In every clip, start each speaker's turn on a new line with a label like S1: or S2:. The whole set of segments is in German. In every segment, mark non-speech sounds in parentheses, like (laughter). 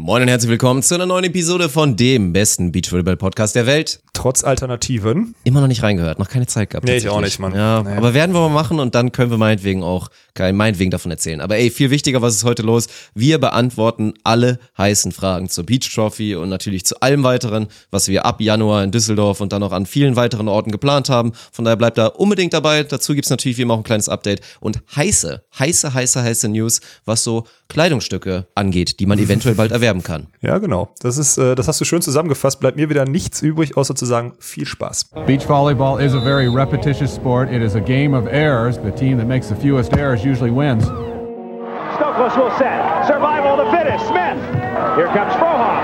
S1: Moin und herzlich willkommen zu einer neuen Episode von dem besten Beachvolleyball-Podcast der Welt.
S2: Trotz Alternativen.
S1: Immer noch nicht reingehört, noch keine Zeit gehabt.
S2: Nee, ich auch nicht, Mann.
S1: Ja,
S2: Nee.
S1: aber werden wir mal machen und dann können wir meinetwegen auch, kein meinetwegen davon erzählen. Aber ey, viel wichtiger, was ist heute los? Wir beantworten alle heißen Fragen zur Beach Trophy und natürlich zu allem weiteren, was wir ab Januar in Düsseldorf und dann auch an vielen weiteren Orten geplant haben. Von daher bleibt da unbedingt dabei. Dazu gibt's natürlich wie immer auch ein kleines Update und heiße, heiße, heiße, heiße News, was so Kleidungsstücke angeht, die man eventuell bald erwerben kann. (laughs)
S2: Ja, genau. Das ist, äh, das hast du schön zusammengefasst. Bleibt mir wieder nichts übrig, außer zu sagen, viel Spaß.
S3: Beach volleyball is a very repetitious sport. It is a game of errors. The team that makes the fewest errors usually wins.
S4: Stokos will set. Survival of the fittest. Smith. Here comes Frohoff.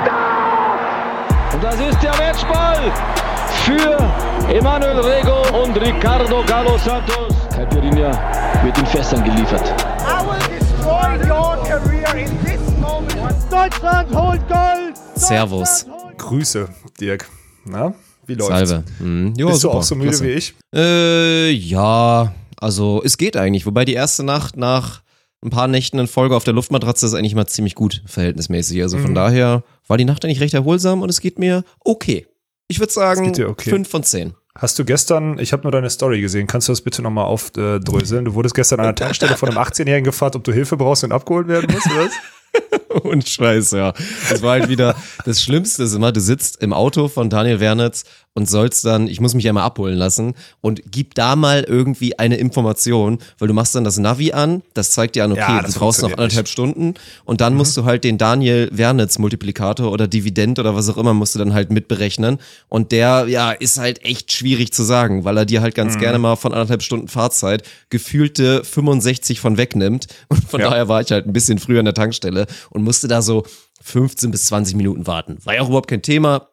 S4: Stop!
S5: Und das ist der Matchball für Emanuel Rego und Ricardo Galo Santos. Caipirinha wird in Fässern geliefert.
S6: I will destroy your career in this moment. Deutschland holt Gold!
S1: Servus.
S2: Grüße, Dirk. Na, wie läuft's?
S1: Salve. Mhm. Jo,
S2: Bist
S1: super,
S2: du auch so müde
S1: klasse.
S2: wie ich?
S1: Äh, ja, also es geht eigentlich. Wobei die erste Nacht nach ein paar Nächten in Folge auf der Luftmatratze ist eigentlich mal ziemlich gut, verhältnismäßig. Also
S2: Mhm.
S1: von daher war die Nacht eigentlich recht erholsam und es geht mir okay. Ich würde sagen,
S2: okay.
S1: 5 von 10.
S2: Hast du gestern, ich habe nur deine Story gesehen, kannst du das bitte nochmal aufdröseln? Du wurdest gestern an der Tankstelle von einem 18-Jährigen gefragt, ob du Hilfe brauchst und abgeholt werden musst, oder was? (laughs) (laughs)
S1: Und Scheiß, ja. Das war halt wieder, das Schlimmste ist immer, du sitzt im Auto von Daniel Wernitz und sollst dann, ich muss mich einmal abholen lassen und gib da mal irgendwie eine Information, weil du machst dann das Navi an, das zeigt dir an, okay,
S2: Ja, das
S1: du brauchst noch anderthalb Stunden und dann musst du halt den Daniel Wernitz Multiplikator oder Dividend oder was auch immer musst du dann halt mitberechnen und der, ja, ist halt echt schwierig zu sagen, weil er dir halt ganz gerne mal von anderthalb Stunden Fahrzeit gefühlte 65 von wegnimmt und von
S2: Ja.
S1: daher war ich halt ein bisschen früher an der Tankstelle und musste da so 15 bis 20 Minuten warten. War ja auch überhaupt kein Thema.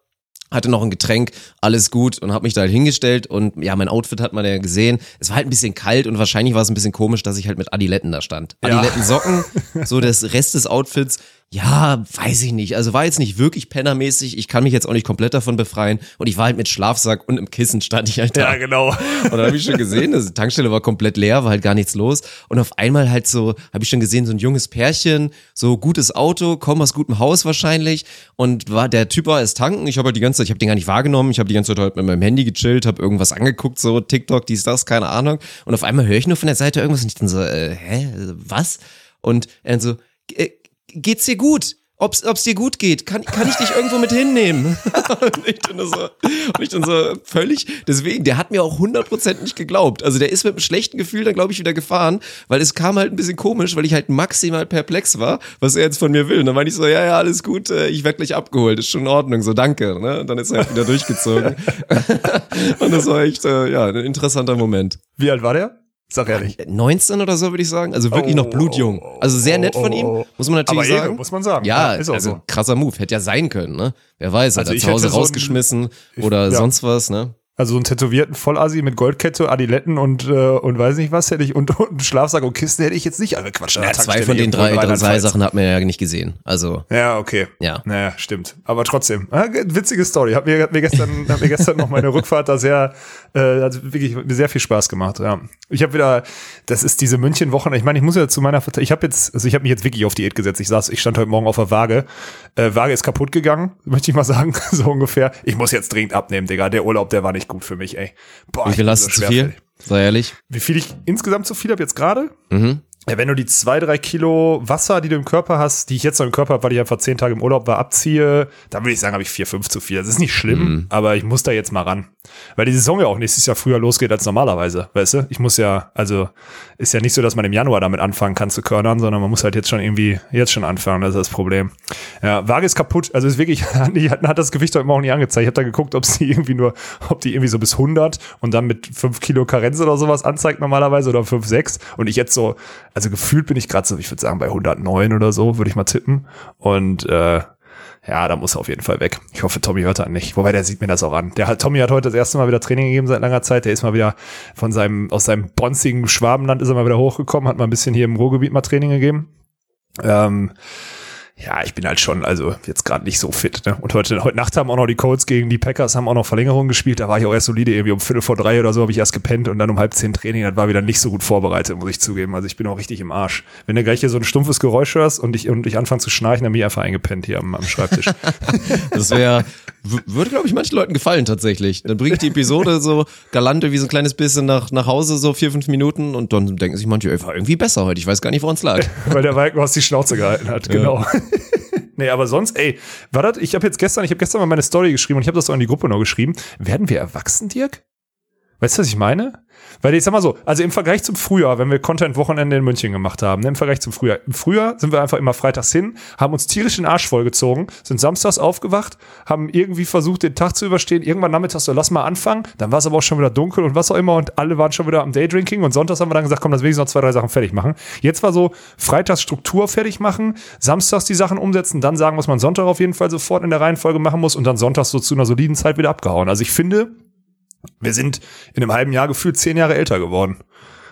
S1: Hatte noch ein Getränk, alles gut und habe mich da halt hingestellt und ja, mein Outfit hat man ja gesehen. Es war halt ein bisschen kalt und wahrscheinlich war es ein bisschen komisch, dass ich halt mit Adiletten da stand. Adiletten Socken, so das Rest des Outfits, ja, weiß ich nicht. Also war jetzt nicht wirklich pennermäßig. Ich kann mich jetzt auch nicht komplett davon befreien und ich war halt mit Schlafsack und im Kissen stand ich halt da.
S2: genau. (laughs)
S1: Und dann habe ich schon gesehen, also die Tankstelle war komplett leer, war halt gar nichts los. Und auf einmal halt so, habe ich schon gesehen, so ein junges Pärchen, so gutes Auto, kommen aus gutem Haus wahrscheinlich. Und war der Typ war erst tanken. Ich habe halt die ganze Zeit, ich habe den gar nicht wahrgenommen. Ich habe die ganze Zeit halt mit meinem Handy gechillt, habe irgendwas angeguckt, so TikTok, dies, das, keine Ahnung. Und auf einmal höre ich nur von der Seite irgendwas und ich dann so, äh, hä, was? Und er so, äh, geht's dir gut? Ob's, ob's dir gut geht, kann, kann ich dich irgendwo mit hinnehmen? (laughs) und ich dann so, und ich dann so völlig, deswegen, der hat mir auch 100% nicht geglaubt. Also der ist mit einem schlechten Gefühl dann, glaube ich, wieder gefahren, weil es kam halt ein bisschen komisch, weil ich halt maximal perplex war, was er jetzt von mir will. Und dann meinte ich so, ja, ja, alles gut, äh, ich werd gleich abgeholt, ist schon in Ordnung, so danke. Ne? Und dann ist er halt wieder durchgezogen. (laughs) (laughs) und das war echt, äh, ja, ein interessanter Moment.
S2: Wie alt war der? Sag ehrlich.
S1: 19 oder so, würde ich sagen. Also wirklich
S2: Oh,
S1: noch blutjung. Also sehr nett von ihm,
S2: oh, oh.
S1: muss man natürlich
S2: Aber
S1: sagen.
S2: muss man sagen.
S1: Ja,
S2: Ja, ist auch
S1: also
S2: so.
S1: krasser Move. Hätte ja sein können, ne? Wer weiß, hat
S2: Also
S1: er
S2: ich
S1: zu Hause
S2: so ein-
S1: rausgeschmissen oder
S2: ja.
S1: sonst was, ne?
S2: Also so einen tätowierten Vollasi mit Goldkette, Adiletten und, äh, und weiß nicht was hätte ich und, und einen Schlafsack und Kisten hätte ich jetzt nicht angequatscht. an
S1: Ja,
S2: der
S1: zwei von den drei, drei. Sachen hat man ja nicht gesehen. Also,
S2: Ja, okay.
S1: Ja.
S2: Naja, stimmt. Aber trotzdem. Ah, ge- witzige Story. Hat mir, hat mir gestern, (laughs) hat mir gestern noch meine Rückfahrt da sehr, äh, hat wirklich mir sehr viel Spaß gemacht. Ja. Ich habe wieder, das ist diese München-Wochen. Ich meine, ich muss ja zu meiner, ich habe jetzt, also ich habe mich jetzt wirklich auf Diät gesetzt. Ich saß, ich stand heute Morgen auf der Waage. Äh, Waage ist kaputt gegangen, (laughs) möchte ich mal sagen, (laughs) so ungefähr. Ich muss jetzt dringend abnehmen, Digga. Der Urlaub, der war nicht gut für mich, ey. Boah,
S1: wie viel hast du zu viel? Sei ehrlich.
S2: Wie viel ich insgesamt zu viel habe jetzt gerade?
S1: Mhm.
S2: Ja, wenn du die zwei, drei Kilo Wasser, die du im Körper hast, die ich jetzt noch im Körper habe, weil ich einfach zehn Tage im Urlaub war, abziehe, dann würde ich sagen, habe ich vier, fünf zu viel. Das ist nicht schlimm,
S1: Mhm.
S2: aber ich muss da jetzt mal ran. Weil die Saison ja auch nächstes Jahr früher losgeht als normalerweise, weißt du? Ich muss ja, also ist ja nicht so, dass man im Januar damit anfangen kann zu körnern, sondern man muss halt jetzt schon irgendwie, jetzt schon anfangen, das ist das Problem. Ja, Waage ist kaputt, also ist wirklich, (laughs) hat das Gewicht heute Morgen nicht angezeigt. Ich habe da geguckt, ob sie irgendwie nur, ob die irgendwie so bis 100 und dann mit fünf Kilo Karenz oder sowas anzeigt normalerweise oder fünf, sechs und ich jetzt so, also gefühlt bin ich gerade so, ich würde sagen bei 109 oder so, würde ich mal tippen und äh, ja, da muss er auf jeden Fall weg. Ich hoffe, Tommy hört dann nicht. Wobei, der sieht mir das auch an. Der hat, Tommy hat heute das erste Mal wieder Training gegeben seit langer Zeit. Der ist mal wieder von seinem, aus seinem bonzigen Schwabenland ist er mal wieder hochgekommen, hat mal ein bisschen hier im Ruhrgebiet mal Training gegeben. Ähm, Ja, ich bin halt schon, also jetzt gerade nicht so fit. Ne? Und heute, heute Nacht haben auch noch die Colts gegen die Packers, haben auch noch Verlängerung gespielt. Da war ich auch erst solide, irgendwie um Viertel vor drei oder so habe ich erst gepennt und dann um halb zehn Training. Das war wieder nicht so gut vorbereitet, muss ich zugeben. Also ich bin auch richtig im Arsch. Wenn du gleich hier so ein stumpfes Geräusch hörst und ich, und ich anfange zu schnarchen, dann bin ich einfach eingepennt hier am, am Schreibtisch. (laughs)
S1: Das wäre, würde glaube ich manchen Leuten gefallen tatsächlich. Dann bringe ich die Episode so galante wie so ein kleines bisschen nach, nach Hause, so vier, fünf Minuten und dann denken sich manche, ey, war irgendwie besser heute. Ich weiß gar nicht, woran es lag. (laughs)
S2: Weil der Walkenhaus die Schnauze gehalten hat, genau. (laughs) nee, aber sonst, ey, war das, ich habe jetzt gestern, ich habe gestern mal meine Story geschrieben und ich habe das auch in die Gruppe noch geschrieben. Werden wir erwachsen, Dirk? Weißt du, was ich meine? Weil ich sag mal so, also im Vergleich zum Frühjahr, wenn wir Content-Wochenende in München gemacht haben, ne, im Vergleich zum Frühjahr. Im Frühjahr sind wir einfach immer freitags hin, haben uns tierisch den Arsch vollgezogen, sind samstags aufgewacht, haben irgendwie versucht, den Tag zu überstehen. Irgendwann nachmittags so, lass mal anfangen. Dann war es aber auch schon wieder dunkel und was auch immer und alle waren schon wieder am Daydrinking und sonntags haben wir dann gesagt, komm, lass wenigstens noch zwei, drei Sachen fertig machen. Jetzt war so, freitags Struktur fertig machen, samstags die Sachen umsetzen, dann sagen, was man Sonntag auf jeden Fall sofort in der Reihenfolge machen muss und dann sonntags so zu einer soliden Zeit wieder abgehauen. Also ich finde, wir sind in einem halben Jahr gefühlt zehn Jahre älter geworden.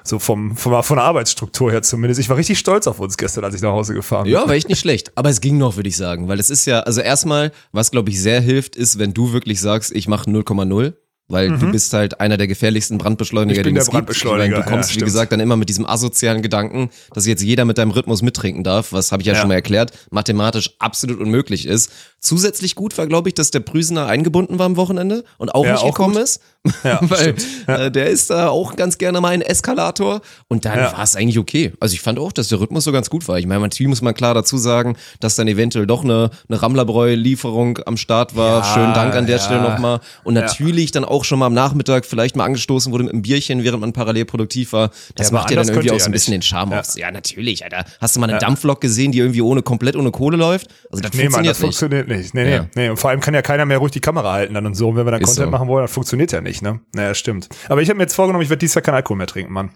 S2: So vom, vom, von der Arbeitsstruktur her zumindest. Ich war richtig stolz auf uns gestern, als ich nach Hause gefahren bin.
S1: Ja, war echt nicht (laughs) schlecht. Aber es ging noch, würde ich sagen. Weil es ist ja, also erstmal, was glaube ich sehr hilft, ist, wenn du wirklich sagst, ich mache 0,0. Weil du bist halt einer der gefährlichsten Brandbeschleuniger,
S2: Ich bin
S1: den
S2: der
S1: es gibt.
S2: Brandbeschleuniger,
S1: meine, du kommst,
S2: ja,
S1: wie gesagt, dann immer mit diesem asozialen Gedanken, dass jetzt jeder mit deinem Rhythmus mittrinken darf, was habe ich ja,
S2: Ja.
S1: schon mal erklärt, mathematisch absolut unmöglich ist. Zusätzlich gut war, glaube ich, dass der Prüsener eingebunden war am Wochenende und auch
S2: Ja,
S1: nicht
S2: auch
S1: gekommen
S2: gut.
S1: ist.
S2: Ja, (laughs)
S1: Weil
S2: stimmt.
S1: äh, der ist da auch ganz gerne mal ein Eskalator und dann
S2: Ja.
S1: war es eigentlich okay. Also ich fand auch, dass der Rhythmus so ganz gut war. Ich meine, natürlich muss man klar dazu sagen, dass dann eventuell doch eine, eine Rammlerbräu-Lieferung am Start war.
S2: Ja,
S1: Schönen Dank an der
S2: ja.
S1: Stelle nochmal. Und natürlich dann auch schon mal am Nachmittag vielleicht mal angestoßen wurde mit einem Bierchen, während man parallel produktiv war. Das
S2: Ja,
S1: macht ja dann irgendwie auch so ein
S2: ja
S1: bisschen den. Charme
S2: Ja.
S1: aus. Ja, natürlich, Alter. Hast du mal eine Dampflok gesehen, die irgendwie ohne komplett ohne Kohle läuft? Also das
S2: Nee, Mann,
S1: funktioniert
S2: das
S1: nicht.
S2: funktioniert nicht. Nee, nee,
S1: Ja.
S2: nee. Und vor allem kann ja keiner mehr ruhig die Kamera halten dann und so. Und wenn wir dann
S1: Ist
S2: Content
S1: so.
S2: machen wollen, das funktioniert ja nicht, ne? Naja, stimmt. Aber ich habe mir jetzt vorgenommen, ich werde dieses Jahr keinen Alkohol mehr trinken, Mann.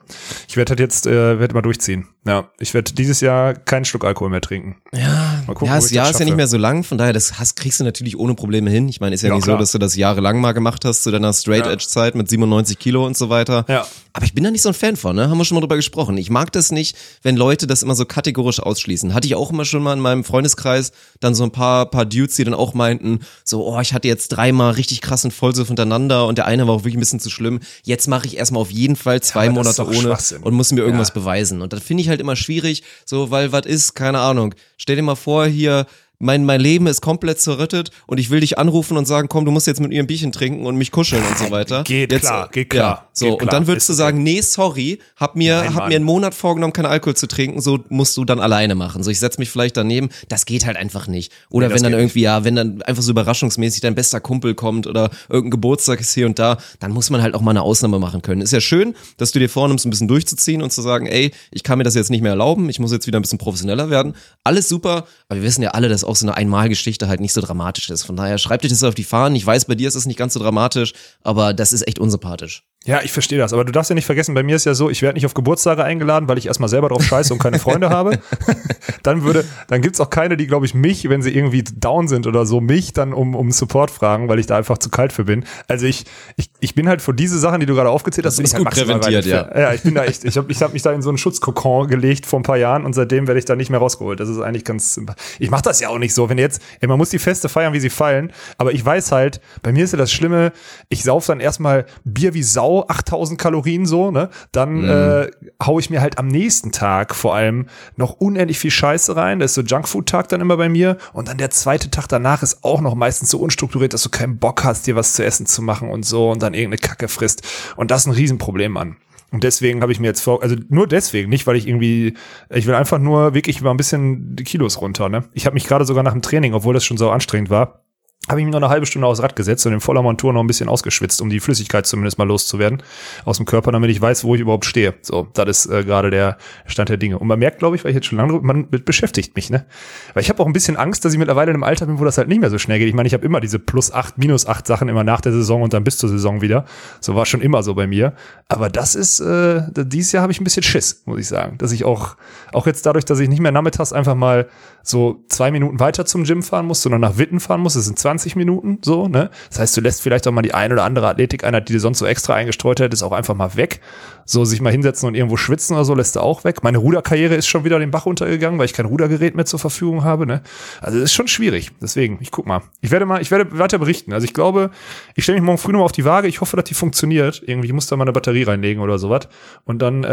S2: Ich werde halt jetzt, äh, werde mal durchziehen. Ja, ich werde dieses Jahr keinen Schluck Alkohol mehr trinken.
S1: Ja,
S2: Mal gucken,
S1: ja das Jahr
S2: das
S1: ist ja nicht mehr so lang, von daher, das hast, kriegst du natürlich ohne Probleme hin. Ich meine, ist ja,
S2: Ja,
S1: nicht
S2: klar.
S1: so, dass du das jahrelang mal gemacht hast zu deiner Straight-Edge-Zeit mit 97 Kilo und so weiter.
S2: Ja.
S1: Aber ich bin da nicht so ein Fan von, ne? Haben wir schon mal drüber gesprochen. Ich mag das nicht, wenn Leute das immer so kategorisch ausschließen. Hatte ich auch immer schon mal in meinem Freundeskreis dann so ein paar, paar Dudes, die dann auch meinten, so, oh, ich hatte jetzt dreimal richtig krassen Vollsuff hintereinander und der eine war auch wirklich ein bisschen zu schlimm. Jetzt mache ich erstmal auf jeden Fall zwei
S2: ist
S1: Monate ohne und muss mir irgendwas
S2: Ja.
S1: beweisen. Und das finde ich halt immer schwierig, so, weil was ist, keine Ahnung. Stell dir mal vor, hier, mein, mein Leben ist komplett zerrüttet und ich will dich anrufen und sagen, komm, du musst jetzt mit mir ein Bierchen trinken und mich kuscheln und so weiter.
S2: Geht
S1: jetzt,
S2: klar,
S1: äh,
S2: geht klar,
S1: Ja, so,
S2: geht
S1: und
S2: klar,
S1: dann würdest
S2: ist
S1: du sagen, nee, sorry, hab mir,
S2: Nein,
S1: hab
S2: Mann.
S1: mir einen Monat vorgenommen, keinen Alkohol zu trinken, so musst du dann alleine machen. So, ich setz mich vielleicht daneben, das geht halt einfach nicht. Oder
S2: Nee,
S1: wenn dann irgendwie, ja, wenn dann einfach so überraschungsmäßig dein bester Kumpel kommt oder irgendein Geburtstag ist hier und da, dann muss man halt auch mal eine Ausnahme machen können. Ist ja schön, dass du dir vornimmst, ein bisschen durchzuziehen und zu sagen, ey, ich kann mir das jetzt nicht mehr erlauben, ich muss jetzt wieder ein bisschen professioneller werden. Alles super, aber wir wissen ja alle, dass auch so eine Einmalgeschichte halt nicht so dramatisch ist. Von daher schreib dich das auf die Fahnen. Ich weiß, bei dir ist es nicht ganz so dramatisch, aber das ist echt unsympathisch.
S2: Ja, ich verstehe das. Aber du darfst ja nicht vergessen, bei mir ist ja so, ich werde nicht auf Geburtstage eingeladen, weil ich erstmal selber drauf scheiße und keine Freunde habe. (laughs) dann würde, dann gibt's auch keine, die, glaube ich, mich, wenn sie irgendwie down sind oder so, mich dann um, um Support fragen, weil ich da einfach zu kalt für bin. Also ich, ich, ich bin halt für diese Sachen, die du gerade aufgezählt hast, bin ich halt
S1: gut präventiert, ja.
S2: Ja, ich bin da echt, ich habe ich hab mich da in so einen Schutzkokon gelegt vor ein paar Jahren und seitdem werde ich da nicht mehr rausgeholt. Das ist eigentlich ganz, ich mache das ja auch nicht so. Wenn jetzt, ey, man muss die Feste feiern, wie sie fallen, aber ich weiß halt, bei mir ist ja das Schlimme, ich sauf dann erstmal Bier wie Sau, 8000 Kalorien so, ne? Dann äh, hau ich mir halt am nächsten Tag vor allem noch unendlich viel Scheiße rein. Das ist so Junkfood-Tag dann immer bei mir. Und dann der zweite Tag danach ist auch noch meistens so unstrukturiert, dass du keinen Bock hast, dir was zu essen zu machen und so und dann irgendeine Kacke frisst. Und das ist ein Riesenproblem, Mann. Und deswegen habe ich mir jetzt vor, also nur deswegen, nicht weil ich irgendwie, ich will einfach nur wirklich mal ein bisschen die Kilos runter, ne? Ich habe mich gerade sogar nach dem Training, obwohl das schon so anstrengend war, habe ich mich noch eine halbe Stunde aufs Rad gesetzt und in voller Montur noch ein bisschen ausgeschwitzt, um die Flüssigkeit zumindest mal loszuwerden aus dem Körper, damit ich weiß, wo ich überhaupt stehe. So, das ist äh, gerade der Stand der Dinge. Und man merkt, glaube ich, weil ich jetzt schon lange, drüber- man be- beschäftigt mich, ne? Weil ich habe auch ein bisschen Angst, dass ich mittlerweile in einem Alter bin, wo das halt nicht mehr so schnell geht. Ich meine, ich habe immer diese plus acht, minus acht Sachen immer nach der Saison und dann bis zur Saison wieder. So war schon immer so bei mir. Aber das ist, äh, dieses Jahr habe ich ein bisschen Schiss, muss ich sagen. Dass ich auch, auch jetzt dadurch, dass ich nicht mehr nachmittags einfach mal so zwei Minuten weiter zum Gym fahren muss, sondern nach Witten fahren muss. Das sind 20 Minuten, so, ne? Das heißt, du lässt vielleicht auch mal die ein oder andere Athletikeinheit, die du sonst so extra eingestreut hättest, auch einfach mal weg. So, sich mal hinsetzen und irgendwo schwitzen oder so, lässt du auch weg. Meine Ruderkarriere ist schon wieder den Bach runtergegangen, weil ich kein Rudergerät mehr zur Verfügung habe, ne? Also, das ist schon schwierig. Deswegen, ich guck mal. Ich werde mal, ich werde weiter berichten. Also, ich glaube, ich stelle mich morgen früh nochmal auf die Waage. Ich hoffe, dass die funktioniert. Irgendwie muss da mal eine Batterie reinlegen oder sowas. Und dann, äh,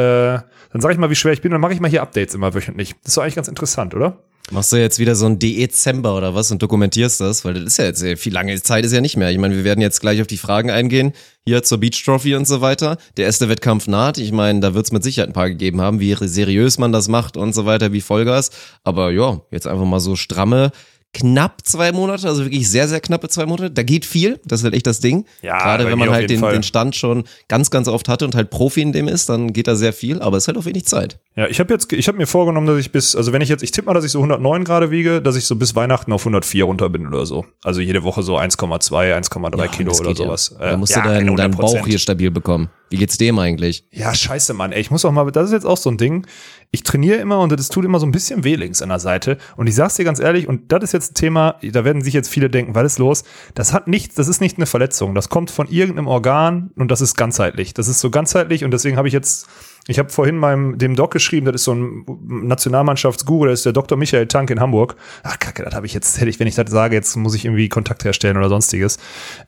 S2: dann sage ich mal, wie schwer ich bin. Dann mache ich mal hier Updates immer wöchentlich. Das ist doch eigentlich ganz interessant, oder?
S1: Machst du jetzt wieder so ein Dezember oder was und dokumentierst das? Weil das ist ja jetzt äh, viel lange Zeit ist ja nicht mehr. Ich meine, wir werden jetzt gleich auf die Fragen eingehen, hier zur Beach Trophy und so weiter. Der erste Wettkampf naht. Ich meine, da wird es mit Sicherheit ein paar gegeben haben, wie seriös man das macht und so weiter, wie Vollgas. Aber ja, jetzt einfach mal so stramme knapp zwei Monate, also wirklich sehr, sehr knappe zwei Monate. Da geht viel, das ist halt echt das Ding.
S2: Ja,
S1: Gerade wenn man halt den, den Stand schon ganz, ganz oft hatte und halt Profi in dem ist, dann geht da sehr viel, aber es ist halt auch wenig Zeit.
S2: Ja, ich habe jetzt, ich habe mir vorgenommen, dass ich bis, also wenn ich jetzt, ich tippe mal, dass ich so 109 gerade wiege, dass ich so bis Weihnachten auf 104 runter bin oder so. Also jede Woche so 1,2, 1,3
S1: Ja,
S2: Kilo oder
S1: geht ja.
S2: sowas.
S1: Da musst
S2: ja,
S1: du deinen, deinen
S2: 100%.
S1: Bauch hier stabil bekommen. Wie geht's dem eigentlich?
S2: Ja, scheiße, Mann. Ey, ich muss auch mal, das ist jetzt auch so ein Ding. Ich trainiere immer und das tut immer so ein bisschen weh links an der Seite. Und ich sag's dir ganz ehrlich, und das ist jetzt ein Thema, da werden sich jetzt viele denken, was ist los? Das hat nichts, das ist nicht eine Verletzung. Das kommt von irgendeinem Organ und das ist ganzheitlich. Das ist so ganzheitlich und deswegen habe ich jetzt, ich habe vorhin meinem, dem Doc geschrieben, das ist so ein Nationalmannschaftsguru, das ist der Dr. Michael Tank in Hamburg. Ach, kacke, das habe ich jetzt, hätte ich, wenn ich das sage, jetzt muss ich irgendwie Kontakt herstellen oder sonstiges.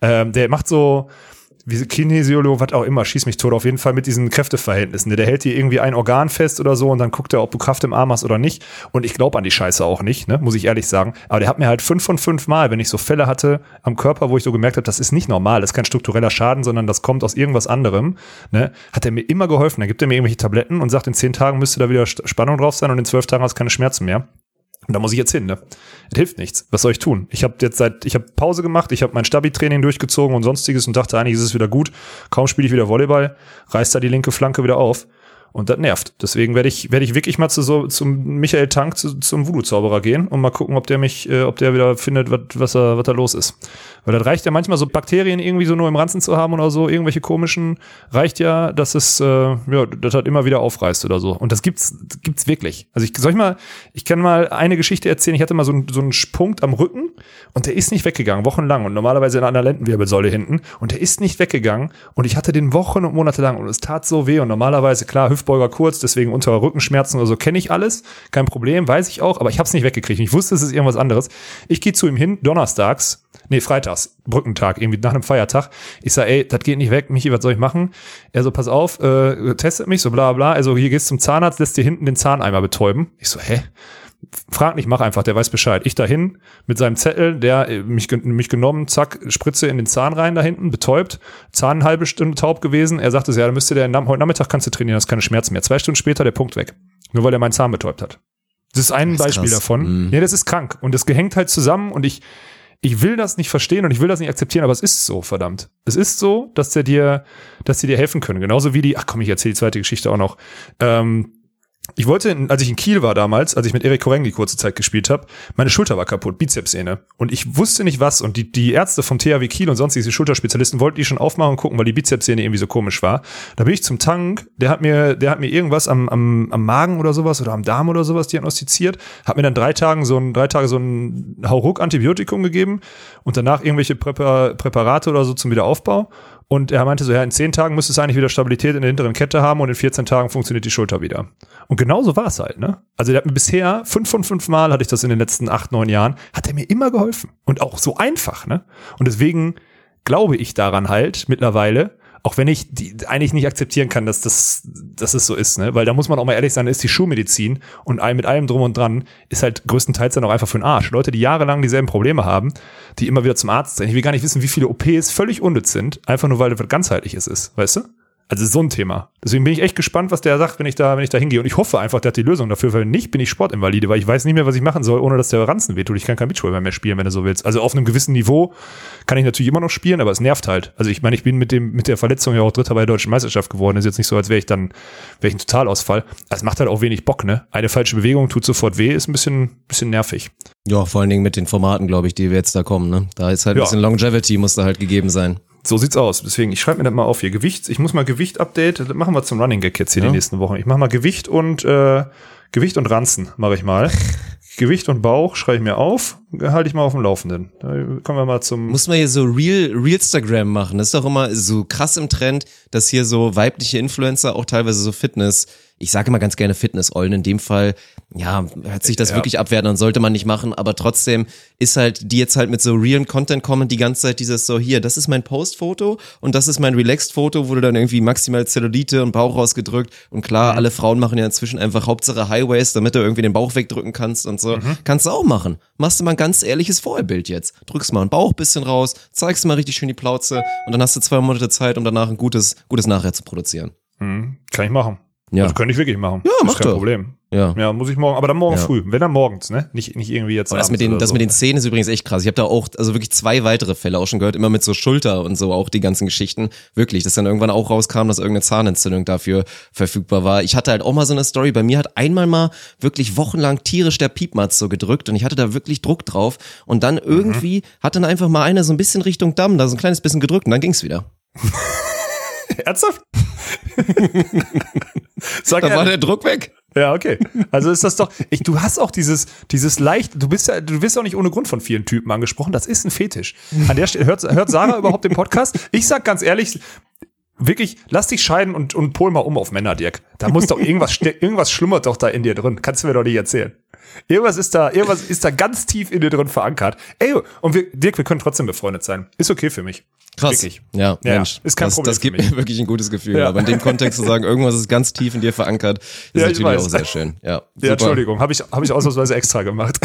S2: Ähm, der macht so, wie Kinesiologe, was auch immer, schieß mich tot, auf jeden Fall mit diesen Kräfteverhältnissen. Der hält dir irgendwie ein Organ fest oder so und dann guckt er, ob du Kraft im Arm hast oder nicht. Und ich glaube an die Scheiße auch nicht, ne, muss ich ehrlich sagen. Aber der hat mir halt fünf von fünf Mal, wenn ich so Fälle hatte am Körper, wo ich so gemerkt habe, das ist nicht normal, das ist kein struktureller Schaden, sondern das kommt aus irgendwas anderem, ne, hat er mir immer geholfen. Dann gibt er mir irgendwelche Tabletten und sagt, in zehn Tagen müsste da wieder Spannung drauf sein und in zwölf Tagen hast du keine Schmerzen mehr. Und da muss ich jetzt hin, ne? Es hilft nichts. Was soll ich tun? Ich habe jetzt seit, ich habe Pause gemacht, ich habe mein Stabi-Training durchgezogen und sonstiges und dachte, eigentlich ist es wieder gut. Kaum spiele ich wieder Volleyball, reißt da die linke Flanke wieder auf. Und das nervt. Deswegen werde ich, werde ich wirklich mal zu so, zum Michael Tank, zu, zum Voodoo-Zauberer gehen und mal gucken, ob der mich, äh, ob der wieder findet, was, was, er, was da los ist. Weil das reicht ja manchmal so Bakterien irgendwie so nur im Ranzen zu haben oder so, irgendwelche komischen, reicht ja, dass es, äh, ja, das halt immer wieder aufreißt oder so. Und das gibt's, gibt's wirklich. Also ich, soll ich mal, ich kann mal eine Geschichte erzählen. Ich hatte mal so, so einen Punkt am Rücken und der ist nicht weggegangen, wochenlang. Und normalerweise in einer Lendenwirbelsäule hinten. Und der ist nicht weggegangen. Und ich hatte den Wochen und Monate lang und es tat so weh. Und normalerweise, klar, Hüftbeuger kurz, deswegen untere Rückenschmerzen oder so kenne ich alles. Kein Problem, weiß ich auch. Aber ich habe es nicht weggekriegt. Ich wusste, es ist irgendwas anderes. Ich gehe zu ihm hin, donnerstags, nee, freitags, Brückentag, irgendwie nach einem Feiertag. Ich sage, ey, das geht nicht weg, Michi, was soll ich machen? Er so, pass auf, äh, testet mich, so bla bla. Also hier gehst zum Zahnarzt, lässt dir hinten den Zahneimer betäuben. Ich so, hä? Frag nicht, mach einfach, der weiß Bescheid. Ich dahin mit seinem Zettel, der äh, mich, mich genommen, zack, Spritze in den Zahn rein da hinten, betäubt, Zahn eine halbe Stunde taub gewesen. Er sagte ja, dann müsste der heute Nachmittag kannst du trainieren, hast keine Schmerzen mehr. Zwei Stunden später der Punkt weg. Nur weil er meinen Zahn betäubt hat. Das ist ein
S1: Das ist
S2: Beispiel
S1: krass.
S2: davon.
S1: Mhm.
S2: Ja, das ist krank. Und das gehängt halt zusammen und ich, ich will das nicht verstehen und ich will das nicht akzeptieren, aber es ist so, verdammt. Es ist so, dass der dir, dass die dir helfen können. Genauso wie die, ach komm, ich erzähle die zweite Geschichte auch noch. Ähm, ich wollte, als ich in Kiel war damals, als ich mit Erik Koreng die kurze Zeit gespielt habe, meine Schulter war kaputt, Bizepssehne. Und ich wusste nicht was. Und die, die Ärzte vom THW Kiel und sonstige Schulterspezialisten wollten die schon aufmachen und gucken, weil die Bizepssehne irgendwie so komisch war. Da bin ich zum Tank, der hat mir, der hat mir irgendwas am, am, am Magen oder sowas oder am Darm oder sowas diagnostiziert, hat mir dann drei Tagen so ein, drei Tage so ein Hauruck-Antibiotikum gegeben und danach irgendwelche Präpar Präparate oder so zum Wiederaufbau. Und er meinte so, ja, in zehn Tagen müsste es eigentlich wieder Stabilität in der hinteren Kette haben und in 14 Tagen funktioniert die Schulter wieder. Und genauso war es halt, ne? Also der hat mir bisher, fünf von fünf Mal hatte ich das in den letzten acht, neun Jahren, hat er mir immer geholfen. Und auch so einfach, ne? Und deswegen glaube ich daran halt mittlerweile, auch wenn ich die, eigentlich nicht akzeptieren kann, dass das, dass es so ist, ne? Weil da muss man auch mal ehrlich sein, ist die Schulmedizin und all, mit allem drum und dran ist halt größtenteils dann auch einfach für den Arsch. Leute, die jahrelang dieselben Probleme haben, die immer wieder zum Arzt sind. Ich will gar nicht wissen, wie viele OPs völlig unnütz sind, einfach nur weil das ganzheitliches ist, weißt du? Also so ein Thema. Deswegen bin ich echt gespannt, was der sagt, wenn ich da, wenn ich da hingehe. Und ich hoffe einfach, der hat die Lösung dafür, weil wenn nicht, bin ich Sportinvalide, weil ich weiß nicht mehr, was ich machen soll, ohne dass der Ranzen wehtut. Ich kann kein Beachvolleyball mehr spielen, wenn du so willst. Also auf einem gewissen Niveau kann ich natürlich immer noch spielen, aber es nervt halt. Also ich meine, ich bin mit dem, mit der Verletzung ja auch Dritter bei der Deutschen Meisterschaft geworden. Ist jetzt nicht so, als wäre ich dann, wäre ich ein Totalausfall. Es macht halt auch wenig Bock, ne? Eine falsche Bewegung tut sofort weh, ist ein bisschen, bisschen nervig.
S1: Ja, vor allen Dingen mit den Formaten, glaube ich, die wir jetzt da kommen. Ne? Da ist halt ein
S2: Ja.
S1: bisschen Longevity, muss da halt gegeben sein.
S2: So sieht's aus. Deswegen, ich schreibe mir das mal auf hier. Gewicht, ich muss mal Gewicht-Update, das machen wir zum Running Gag jetzt hier
S1: Ja.
S2: die nächsten Wochen. Ich mache mal Gewicht und äh, Gewicht und Ranzen, mache ich mal. (laughs) Gewicht und Bauch schreibe ich mir auf, halte ich mal auf dem Laufenden. Da kommen wir mal zum.
S1: Muss man hier so Real, Realstagram machen. Das ist doch immer so krass im Trend, dass hier so weibliche Influencer auch teilweise so Fitness ich sage immer ganz gerne Fitness-Eulen. In dem Fall, ja, hört sich das
S2: Ja.
S1: wirklich abwerten und sollte man nicht machen, aber trotzdem ist halt, die jetzt halt mit so realen Content kommen, die ganze Zeit dieses so, hier, das ist mein Post-Foto und das ist mein Relaxed-Foto, wo du dann irgendwie maximal Zellulite und Bauch rausgedrückt und klar, alle Frauen machen ja inzwischen einfach Hauptsache Highways, damit du irgendwie den Bauch wegdrücken kannst und so. Kannst du auch machen. Machst du mal ein ganz ehrliches Vorbild jetzt. Drückst mal einen Bauch bisschen raus, zeigst mal richtig schön die Plauze und dann hast du zwei Monate Zeit, um danach ein gutes, gutes Nachher zu produzieren.
S2: Hm, kann ich machen.
S1: Ja.
S2: Das könnte ich wirklich machen.
S1: Ja, mach
S2: ist kein
S1: doch.
S2: Problem.
S1: Ja.
S2: Ja, muss ich morgen, aber dann morgen
S1: Ja.
S2: früh. Wenn dann morgens, ne? Nicht, nicht irgendwie jetzt.
S1: Aber das mit den, das
S2: so.
S1: mit den Zähnen ist übrigens echt krass. Ich habe da auch, also wirklich zwei weitere Fälle auch schon gehört, immer mit so Schulter und so auch die ganzen Geschichten. Wirklich, dass dann irgendwann auch rauskam, dass irgendeine Zahnentzündung dafür verfügbar war. Ich hatte halt auch mal so eine Story. Bei mir hat einmal mal wirklich wochenlang tierisch der Piepmatz so gedrückt und ich hatte da wirklich Druck drauf. Und dann irgendwie hat dann einfach mal einer so ein bisschen Richtung Damm, da so ein kleines bisschen gedrückt und dann ging's wieder. (laughs)
S2: Ernsthaft? (laughs) Sag
S1: Da war der Druck weg.
S2: Ja, okay. Also ist das doch, ich, du hast auch dieses, dieses leicht, du bist ja, du wirst auch nicht ohne Grund von vielen Typen angesprochen. Das ist ein Fetisch. An der Stelle, hört, hört Sarah (laughs) überhaupt den Podcast? Ich sag ganz ehrlich, wirklich, lass dich scheiden und, und pol mal um auf Männer, Dirk. Da muss doch irgendwas, irgendwas schlummert doch da in dir drin. Kannst du mir doch nicht erzählen. Irgendwas ist da, irgendwas ist da ganz tief in dir drin verankert. Ey, und wir, Dirk, wir können trotzdem befreundet sein. Ist okay für mich.
S1: Krass.
S2: Wirklich.
S1: Ja,
S2: Ja,
S1: Mensch.
S2: ist kein
S1: das,
S2: Problem
S1: Das gibt mir wirklich ein gutes Gefühl.
S2: Ja.
S1: Aber in dem Kontext zu sagen, irgendwas ist ganz tief in dir verankert, ist
S2: Ja, ich
S1: natürlich auch sehr schön. Ja,
S2: Ja. Entschuldigung, habe ich, hab ich ausnahmsweise extra gemacht.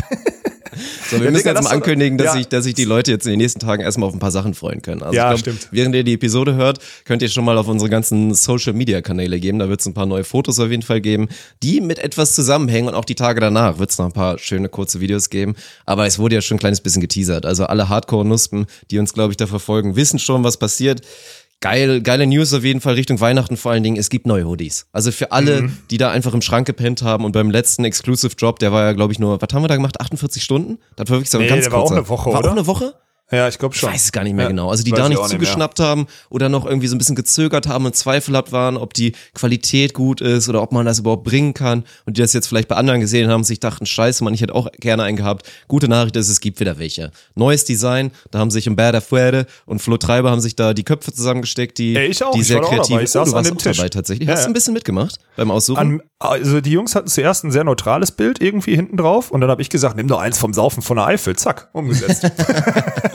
S2: (laughs)
S1: So, wir
S2: Ja,
S1: müssen
S2: Digga,
S1: jetzt mal
S2: war-
S1: ankündigen, dass,
S2: ja.
S1: sich, dass sich die Leute jetzt in den nächsten Tagen erstmal auf ein paar Sachen freuen können. Also
S2: Ja,
S1: ich glaub,
S2: stimmt.
S1: während ihr die Episode hört, könnt ihr schon mal auf unsere ganzen Social Media Kanäle geben. Da wird es ein paar neue Fotos auf jeden Fall geben, die mit etwas zusammenhängen und auch die Tage danach wird es noch ein paar schöne kurze Videos geben. Aber es wurde ja schon ein kleines bisschen geteasert. Also alle Hardcore-Nuspen, die uns, glaube ich, da verfolgen, wissen schon, was passiert. Geil, geile News auf jeden Fall Richtung Weihnachten vor allen Dingen. Es gibt neue Hoodies. Also für alle,
S2: Mhm.
S1: die da einfach im Schrank gepennt haben und beim letzten Exclusive Drop, der war ja, glaube ich, nur, was haben wir da gemacht? 48 Stunden? Das war wirklich so ein
S2: Nee,
S1: ganz
S2: der war auch
S1: kurzer.
S2: eine Woche,
S1: war
S2: oder?
S1: auch eine Woche?
S2: Ja, ich glaube
S1: Ich
S2: schon.
S1: weiß es gar nicht mehr
S2: Ja,
S1: genau. Also die da
S2: ich
S1: nicht
S2: auch nicht
S1: zugeschnappt haben oder noch irgendwie so ein bisschen gezögert haben und zweifelhaft waren, ob die Qualität gut ist oder ob man das überhaupt bringen kann und die das jetzt vielleicht bei anderen gesehen haben und sich dachten, scheiße, man, ich hätte auch gerne einen gehabt. Gute Nachricht ist, es gibt wieder welche. Neues Design, da haben sich Umberta Fuerte und Flo Treiber haben sich da die Köpfe zusammengesteckt, die,
S2: Ey, ich auch.
S1: die
S2: Ich
S1: sehr kreativ
S2: dabei. Ich saß
S1: du
S2: an
S1: warst
S2: dem Tisch.
S1: dabei tatsächlich.
S2: Ja,
S1: Hast du ein bisschen mitgemacht beim Aussuchen?
S2: An, also die Jungs hatten zuerst ein sehr neutrales Bild irgendwie hinten drauf und dann habe ich gesagt, nimm doch eins vom Saufen von der Eifel. Zack, umgesetzt. (laughs)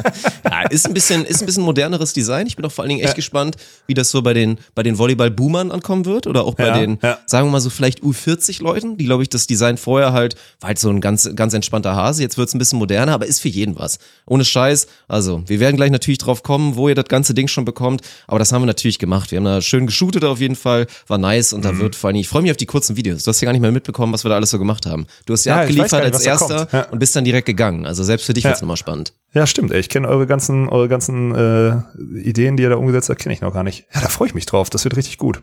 S2: (laughs)
S1: Ja, ist ein bisschen, ist ein bisschen moderneres Design. Ich bin auch vor allen Dingen echt gespannt, wie das so bei den, bei den Volleyball-Boomern ankommen wird oder auch bei
S2: Ja,
S1: den,
S2: ja.
S1: sagen wir mal so vielleicht U40-Leuten, die glaube ich das Design vorher halt, war halt so ein ganz, ganz entspannter Hase. Jetzt wird's ein bisschen moderner, aber ist für jeden was. Ohne Scheiß. Also, wir werden gleich natürlich drauf kommen, wo ihr das ganze Ding schon bekommt. Aber das haben wir natürlich gemacht. Wir haben da schön geshootet auf jeden Fall. War nice und
S2: Mhm.
S1: da wird vor allen Dingen, ich freue mich auf die kurzen Videos. Du hast ja gar nicht mehr mitbekommen, was wir da alles so gemacht haben. Du hast ja,
S2: Ja,
S1: abgeliefert als erster.
S2: Ja.
S1: und bist dann direkt gegangen. Also selbst für dich
S2: Ja.
S1: wird's nochmal spannend.
S2: Ja, stimmt. Ey. Ich kenne eure ganzen, eure ganzen äh, Ideen, die ihr da umgesetzt habt, kenne ich noch gar nicht. Ja, da freue ich mich drauf. Das wird richtig gut.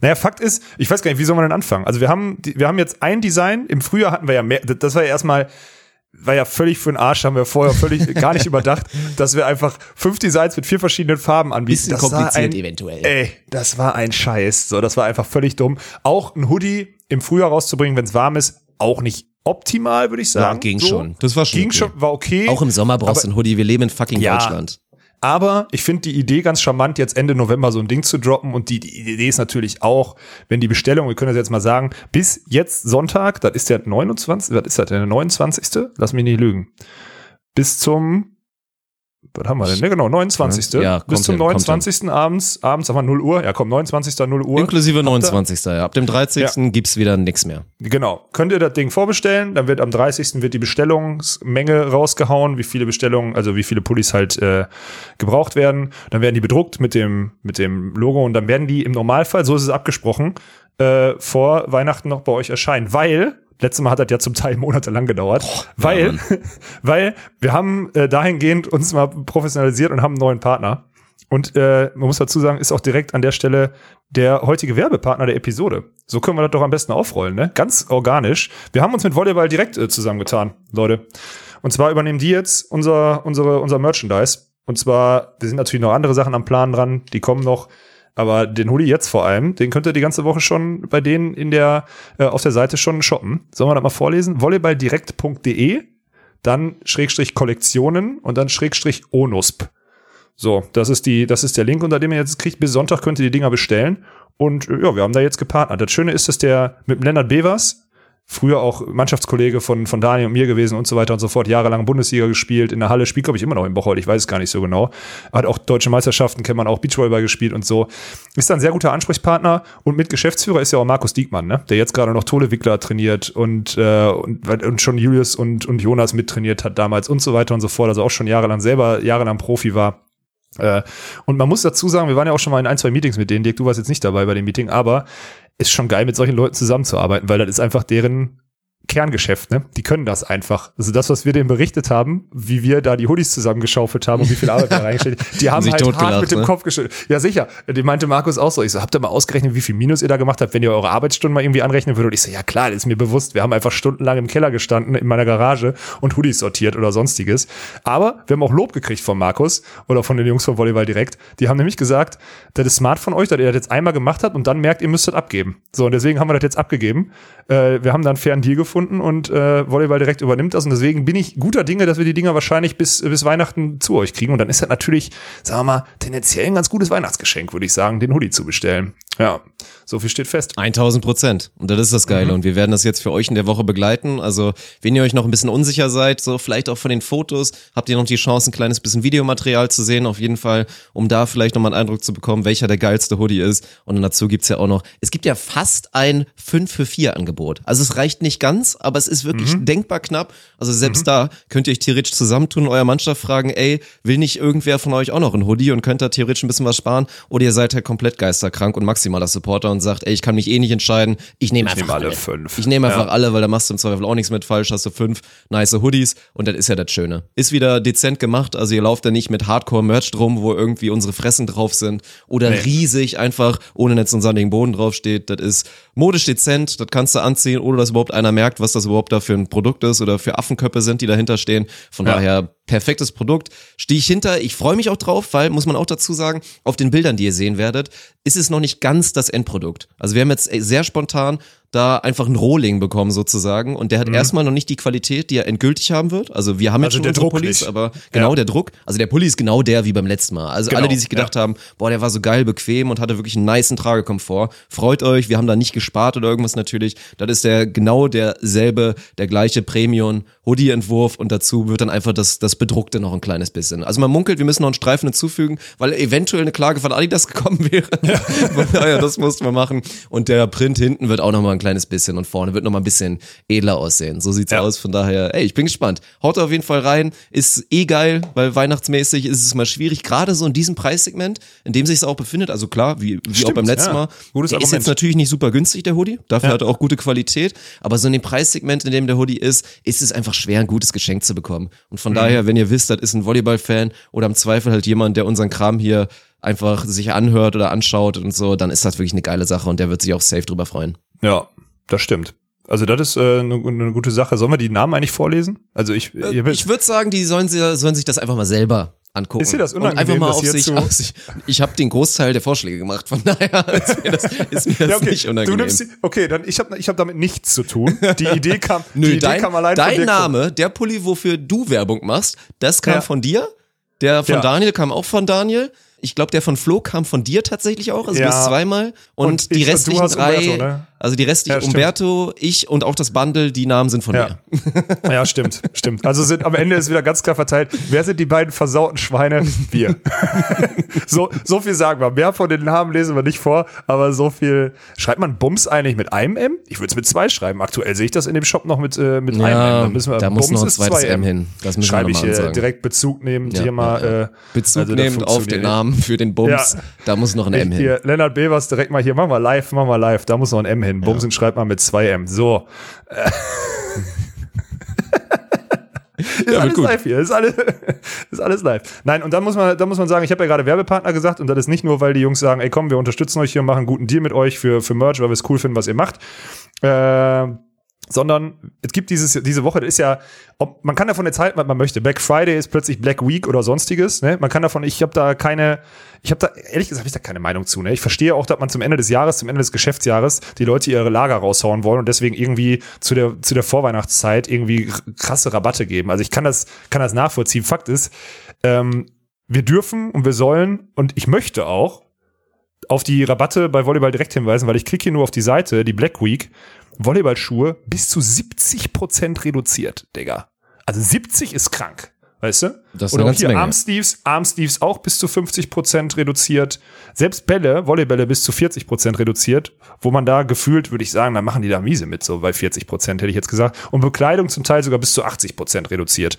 S2: Naja, Fakt ist, ich weiß gar nicht, wie soll man denn anfangen? Also wir haben, wir haben jetzt ein Design. Im Frühjahr hatten wir ja mehr. Das war ja erstmal war ja völlig für den Arsch, haben wir vorher völlig (laughs) gar nicht überdacht, dass wir einfach fünf Designs mit vier verschiedenen Farben anbieten.
S1: Bisschen
S2: Das
S1: kompliziert
S2: ein,
S1: eventuell.
S2: Ey, das war ein Scheiß. So, das war einfach völlig dumm. Auch ein Hoodie im Frühjahr rauszubringen, wenn es warm ist, auch nicht optimal, würde ich sagen.
S1: Ja, ging
S2: so.
S1: schon. Das war schon
S2: Ging
S1: okay.
S2: schon, war okay.
S1: Auch im Sommer brauchst du einen Hoodie. Wir leben in fucking
S2: Ja.
S1: Deutschland.
S2: Aber ich finde die Idee ganz charmant, jetzt Ende November so ein Ding zu droppen. Und die, die Idee ist natürlich auch, wenn die Bestellung, wir können das jetzt mal sagen, bis jetzt Sonntag, das ist der 29., was ist das, der 29.? Lass mich nicht lügen. Bis zum, was haben wir denn? Ne, genau, 29.
S1: Ja,
S2: bis zum
S1: hin, kommt
S2: 29. abends, abends haben wir 0 Uhr. Ja, komm, 29. 0 Uhr.
S1: Inklusive 29. Ja. Ab dem 30. gibt's wieder nix mehr.
S2: Genau. Könnt ihr das Ding vorbestellen, dann wird am 30. wird die Bestellungsmenge rausgehauen, wie viele Bestellungen, also wie viele Pullis halt äh, gebraucht werden. Dann werden die bedruckt mit dem, mit dem Logo und dann werden die im Normalfall, so ist es abgesprochen, äh, vor Weihnachten noch bei euch erscheinen. Weil, letztes Mal hat das ja zum Teil monatelang gedauert, weil, (laughs) weil wir haben äh, dahingehend uns mal professionalisiert und haben einen neuen Partner. Und äh, man muss dazu sagen, ist auch direkt an der Stelle der heutige Werbepartner der Episode. So können wir das doch am besten aufrollen, ne? Ganz organisch. Wir haben uns mit Volleyball direkt äh, zusammengetan, Leute. Und zwar übernehmen die jetzt unser, unsere, unser Merchandise. Und zwar, wir sind natürlich noch andere Sachen am Plan dran, die kommen noch. Aber den Hoodie jetzt vor allem, den könnt ihr die ganze Woche schon bei denen in der, äh, auf der Seite schon shoppen. Sollen wir das mal vorlesen? Volleyballdirekt.de, dann Schrägstrich Kollektionen und dann Schrägstrich Onusp. So, das ist die, das ist der Link, unter dem ihr jetzt kriegt. Bis Sonntag könnt ihr die Dinger bestellen. Und äh, ja, wir haben da jetzt gepartnert. Das Schöne ist, dass der mit Lennart Bevers, früher auch Mannschaftskollege von, von Daniel und mir gewesen und so weiter und so fort, jahrelang Bundesliga gespielt, in der Halle, spielt glaube ich immer noch in Bocholt, ich weiß es gar nicht so genau. Hat auch deutsche Meisterschaften, kennt man auch Beachvolleyball gespielt und so. Ist ein sehr guter Ansprechpartner und mit Geschäftsführer ist ja auch Markus Diekmann, ne? der jetzt gerade noch Tole Wickler trainiert und, äh, und, und schon Julius und, und Jonas mittrainiert hat damals und so weiter und so fort, also auch schon jahrelang selber, jahrelang Profi war. Äh, und man muss dazu sagen, wir waren ja auch schon mal in ein, zwei Meetings mit denen. Dirk, du warst jetzt nicht dabei bei dem Meeting, aber ist schon geil, mit solchen Leuten zusammenzuarbeiten, weil das ist einfach deren Kerngeschäft, ne? Die können das einfach. Also das, was wir denen berichtet haben, wie wir da die Hoodies zusammengeschaufelt haben und wie viel Arbeit wir (laughs) reingestellt die haben
S1: Sich
S2: halt hart
S1: totgelacht,
S2: mit dem
S1: ne?
S2: Kopf geschüttelt. Ja, sicher. Die meinte Markus auch so. Ich so, habt ihr mal ausgerechnet, wie viel Minus ihr da gemacht habt, wenn ihr eure Arbeitsstunden mal irgendwie anrechnen würdet? Und ich so, ja klar, das ist mir bewusst. Wir haben einfach stundenlang im Keller gestanden, in meiner Garage und Hoodies sortiert oder sonstiges. Aber wir haben auch Lob gekriegt von Markus oder von den Jungs von Volleyball direkt. Die haben nämlich gesagt, das ist smart von euch, dass ihr das jetzt einmal gemacht habt und dann merkt, ihr müsst das abgeben. So, und deswegen haben wir das jetzt abgegeben. Äh, wir haben da einen fairen Deal gefunden und äh, Volleyball direkt übernimmt das. Und deswegen bin ich guter Dinge, dass wir die Dinger wahrscheinlich bis, bis Weihnachten zu euch kriegen. Und dann ist das natürlich, sagen wir mal, tendenziell ein ganz gutes Weihnachtsgeschenk, würde ich sagen, den Hoodie zu bestellen. Ja, so viel steht fest.
S1: 1000 Prozent. Und das ist das Geile. Und wir werden das jetzt für euch in der Woche begleiten. Also, wenn ihr euch noch ein bisschen unsicher seid, so vielleicht auch von den Fotos, habt ihr noch die Chance, ein kleines bisschen Videomaterial zu sehen, auf jeden Fall, um da vielleicht nochmal einen Eindruck zu bekommen, welcher der geilste Hoodie ist. Und dann dazu gibt's ja auch noch, es gibt ja fast ein 5 für 4 Angebot. Also es reicht nicht ganz, aber es ist wirklich denkbar knapp. Also selbst da könnt ihr euch theoretisch zusammentun, eurer Mannschaft fragen, ey, will nicht irgendwer von euch auch noch ein Hoodie und könnt da theoretisch ein bisschen was sparen? Oder ihr seid halt komplett geisterkrank und maximaler Supporter und sagt, ey, ich kann mich eh nicht entscheiden, ich nehme einfach
S2: nehme alle fünf.
S1: Ich nehme einfach
S2: Ja.
S1: alle, weil da machst du im Zweifel auch nichts mit falsch, hast du fünf nice Hoodies und das ist ja das Schöne. Ist wieder dezent gemacht, also ihr lauft da nicht mit Hardcore-Merch drum, wo irgendwie unsere Fressen drauf sind oder
S2: Nee.
S1: riesig einfach ohne Netz und sandigen Boden draufsteht. Das ist modisch dezent, das kannst du anziehen, ohne dass überhaupt einer merkt, was das überhaupt da für ein Produkt ist oder für Affenköpfe sind, die dahinter stehen. Von
S2: Ja.
S1: daher perfektes Produkt. Stehe ich hinter. Ich freue mich auch drauf, weil, muss man auch dazu sagen, auf den Bildern, die ihr sehen werdet, ist es noch nicht ganz das Endprodukt. Also wir haben jetzt sehr spontan da einfach einen Rohling bekommen sozusagen und der hat erstmal noch nicht die Qualität, die er endgültig haben wird. Also wir haben jetzt
S2: Mhm. Also
S1: schon
S2: der
S1: unsere
S2: Druck
S1: Pullis,
S2: nicht.
S1: aber genau
S2: Ja.
S1: der Druck. Also der Pulli ist genau der wie beim letzten Mal. Also
S2: Genau,
S1: alle, die sich gedacht
S2: ja.
S1: haben, boah, der war so geil, bequem und hatte wirklich einen niceen Tragekomfort. Freut euch, wir haben da nicht gespart oder irgendwas natürlich. Das ist der genau derselbe, der gleiche Premium Hoodie-Entwurf und dazu wird dann einfach das, das Bedruckte noch ein kleines bisschen. Also man munkelt, wir müssen noch einen Streifen hinzufügen, weil eventuell eine Klage von Adidas (laughs) gekommen wäre. Von daher, (laughs) das mussten wir machen. Und der Print hinten wird auch noch mal ein kleines bisschen und vorne wird noch mal ein bisschen edler aussehen. So sieht's
S2: Ja.
S1: aus. Von daher, ey, ich bin gespannt. Haut auf jeden Fall rein. Ist eh geil, weil weihnachtsmäßig ist es mal schwierig, gerade so in diesem Preissegment, in dem sich es auch befindet. Also klar, wie, wie auch
S2: Stimmt,
S1: beim letzten
S2: ja.
S1: Mal.
S2: Gutes
S1: der ist
S2: Argument.
S1: jetzt natürlich nicht super günstig, der Hoodie. Dafür
S2: Ja.
S1: hat er auch gute Qualität. Aber so in dem Preissegment, in dem der Hoodie ist, ist es einfach schwer, ein gutes Geschenk zu bekommen. Und von daher, wenn ihr wisst, das ist ein Volleyball-Fan oder im Zweifel halt jemand, der unseren Kram hier einfach sich anhört oder anschaut und so, dann ist das wirklich eine geile Sache und der wird sich auch safe drüber freuen.
S2: Ja, das stimmt. Also das ist äh, eine, eine gute Sache. Sollen wir die Namen eigentlich vorlesen? Also ich, ihr wisst-
S1: Ich würde sagen, die sollen, sie, sollen sich das einfach mal selber angucken.
S2: Ist dir das
S1: Und
S2: unangenehm,
S1: einfach mal auf sich,
S2: zu-
S1: auf sich. Ich habe den Großteil der Vorschläge gemacht, von daher (laughs) ist mir das, ist mir das
S2: ja, okay.
S1: nicht
S2: Du
S1: unangenehm.
S2: nimmst die, okay, dann ich habe ich hab damit nichts zu tun. Die (laughs) Idee kam, die
S1: Nö,
S2: Idee
S1: dein,
S2: kam allein von
S1: dein
S2: dir.
S1: Name, der Pulli, wofür du Werbung machst, das kam
S2: Ja.
S1: von dir. Der von
S2: Ja.
S1: Daniel kam auch von Daniel. Ich glaube, der von Flo kam von dir tatsächlich auch, also
S2: Ja.
S1: du bist zweimal. Und,
S2: Und
S1: die restlichen drei,
S2: Umberto, ne?
S1: Also die restlichen,
S2: Ja.
S1: Umberto, ich und auch das Bundle, die Namen sind von
S2: Ja.
S1: mir.
S2: Ja, stimmt, stimmt. Also sind am Ende ist wieder ganz klar verteilt. Wer sind die beiden versauten Schweine? Wir. (laughs) so, so viel sagen wir. Mehr von den Namen lesen wir nicht vor, aber so viel. Schreibt man Bums eigentlich mit einem M? Ich würde es mit zwei schreiben. Aktuell sehe ich das in dem Shop noch mit, äh, mit einem M.
S1: Ja,
S2: Dann müssen wir,
S1: da muss noch ein
S2: ist
S1: zweites
S2: zwei
S1: M hin. Das müssen
S2: Schreibe
S1: wir
S2: ich äh, direkt Bezug nehmend
S1: Ja,
S2: hier mal.
S1: ja, ja.
S2: Äh,
S1: Bezug
S2: also
S1: nehmend auf den. Namen für den Bums,
S2: Ja.
S1: da muss noch ein M hin.
S2: Hier, Lennart Bevers direkt mal hier, mach mal live, mach mal live, da muss noch ein M hin. Bumsen schreibt mal mit zwei M. So. (laughs) ist
S1: wird
S2: alles
S1: gut.
S2: live hier, ist alles, (laughs) ist alles live. Nein, und dann muss man, dann muss man sagen, ich habe ja gerade Werbepartner gesagt und das ist nicht nur, weil die Jungs sagen, ey komm, wir unterstützen euch hier, machen einen guten Deal mit euch für, für Merch, weil wir es cool finden, was ihr macht. Äh, sondern es gibt dieses, diese Woche, das ist ja, ob, man kann davon jetzt halten, was man möchte. Black Friday ist plötzlich Black Week oder sonstiges. Ne? Man kann davon, ich habe da keine, ich habe da, ehrlich gesagt, habe ich da keine Meinung zu. Ne? Ich verstehe auch, dass man zum Ende des Jahres, zum Ende des Geschäftsjahres die Leute ihre Lager raushauen wollen und deswegen irgendwie zu der, zu der Vorweihnachtszeit irgendwie krasse Rabatte geben. Also ich kann das, kann das nachvollziehen. Fakt ist, ähm, wir dürfen und wir sollen und ich möchte auch auf die Rabatte bei Volleyball direkt hinweisen, weil ich klicke hier nur auf die Seite, die Black Week, Volleyballschuhe bis zu 70% reduziert, Digga. Also 70 ist krank, weißt du?
S1: Das ist
S2: Oder auch hier
S1: Menge.
S2: Armsleeves, Armsleeves auch bis zu 50% reduziert. Selbst Bälle, Volleybälle bis zu 40% reduziert, wo man da gefühlt, würde ich sagen, da machen die da miese mit, so bei 40% hätte ich jetzt gesagt. Und Bekleidung zum Teil sogar bis zu 80% reduziert.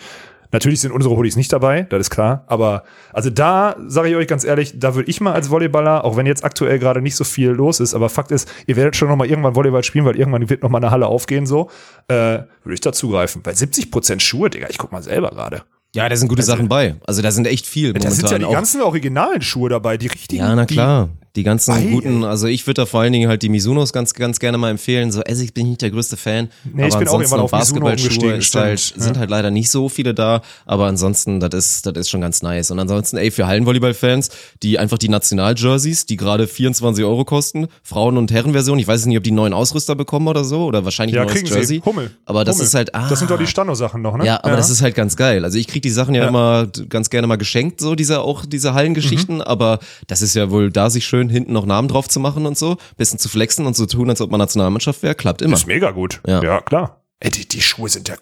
S2: Natürlich sind unsere Hoodies nicht dabei, das ist klar. Aber also da sage ich euch ganz ehrlich, da würde ich mal als Volleyballer, auch wenn jetzt aktuell gerade nicht so viel los ist, aber Fakt ist, ihr werdet schon noch mal irgendwann Volleyball spielen, weil irgendwann wird noch mal eine Halle aufgehen so, äh, würde ich da zugreifen. Bei 70% Schuhe, Digga, ich guck mal selber gerade.
S1: Ja, da sind gute Sachen bei. Also da sind echt viel
S2: Da
S1: momentan.
S2: sind ja die ganzen originalen Schuhe dabei, die richtigen.
S1: Ja, na klar. Die ganzen
S2: Ei,
S1: guten, also ich würde da vor allen Dingen halt die Misunos ganz, ganz gerne mal empfehlen. So, Essig bin ich nicht der größte Fan.
S2: Nee, ich
S1: aber
S2: bin auch
S1: ansonsten
S2: irgendwann auf
S1: Basketballschuhe ist halt, sind halt leider nicht so viele da, aber ansonsten, das ist, das ist schon ganz nice. Und ansonsten, ey, für Hallenvolleyball-Fans, die einfach die National-Jerseys, die gerade 24 Euro kosten, Frauen- und Herrenversion, ich weiß nicht, ob die neuen Ausrüster bekommen oder so, oder wahrscheinlich
S2: Ja,
S1: ein neues
S2: kriegen
S1: Jersey.
S2: sie. Hummel.
S1: Aber das
S2: Hummel.
S1: ist halt, ah.
S2: Das sind doch die Stano-Sachen noch, ne?
S1: Ja, aber das ist halt ganz geil. Also ich krieg die Sachen ja,
S2: Ja.
S1: immer ganz gerne mal geschenkt, so diese auch diese Hallengeschichten,
S2: Mhm.
S1: aber das ist ja wohl da sich schön hinten noch Namen drauf zu machen und so, bisschen zu flexen und zu tun, als ob man Nationalmannschaft wäre, klappt immer.
S2: ist mega gut.
S1: Ja.
S2: Ja, klar. Ey, die, die Schuhe sind ja,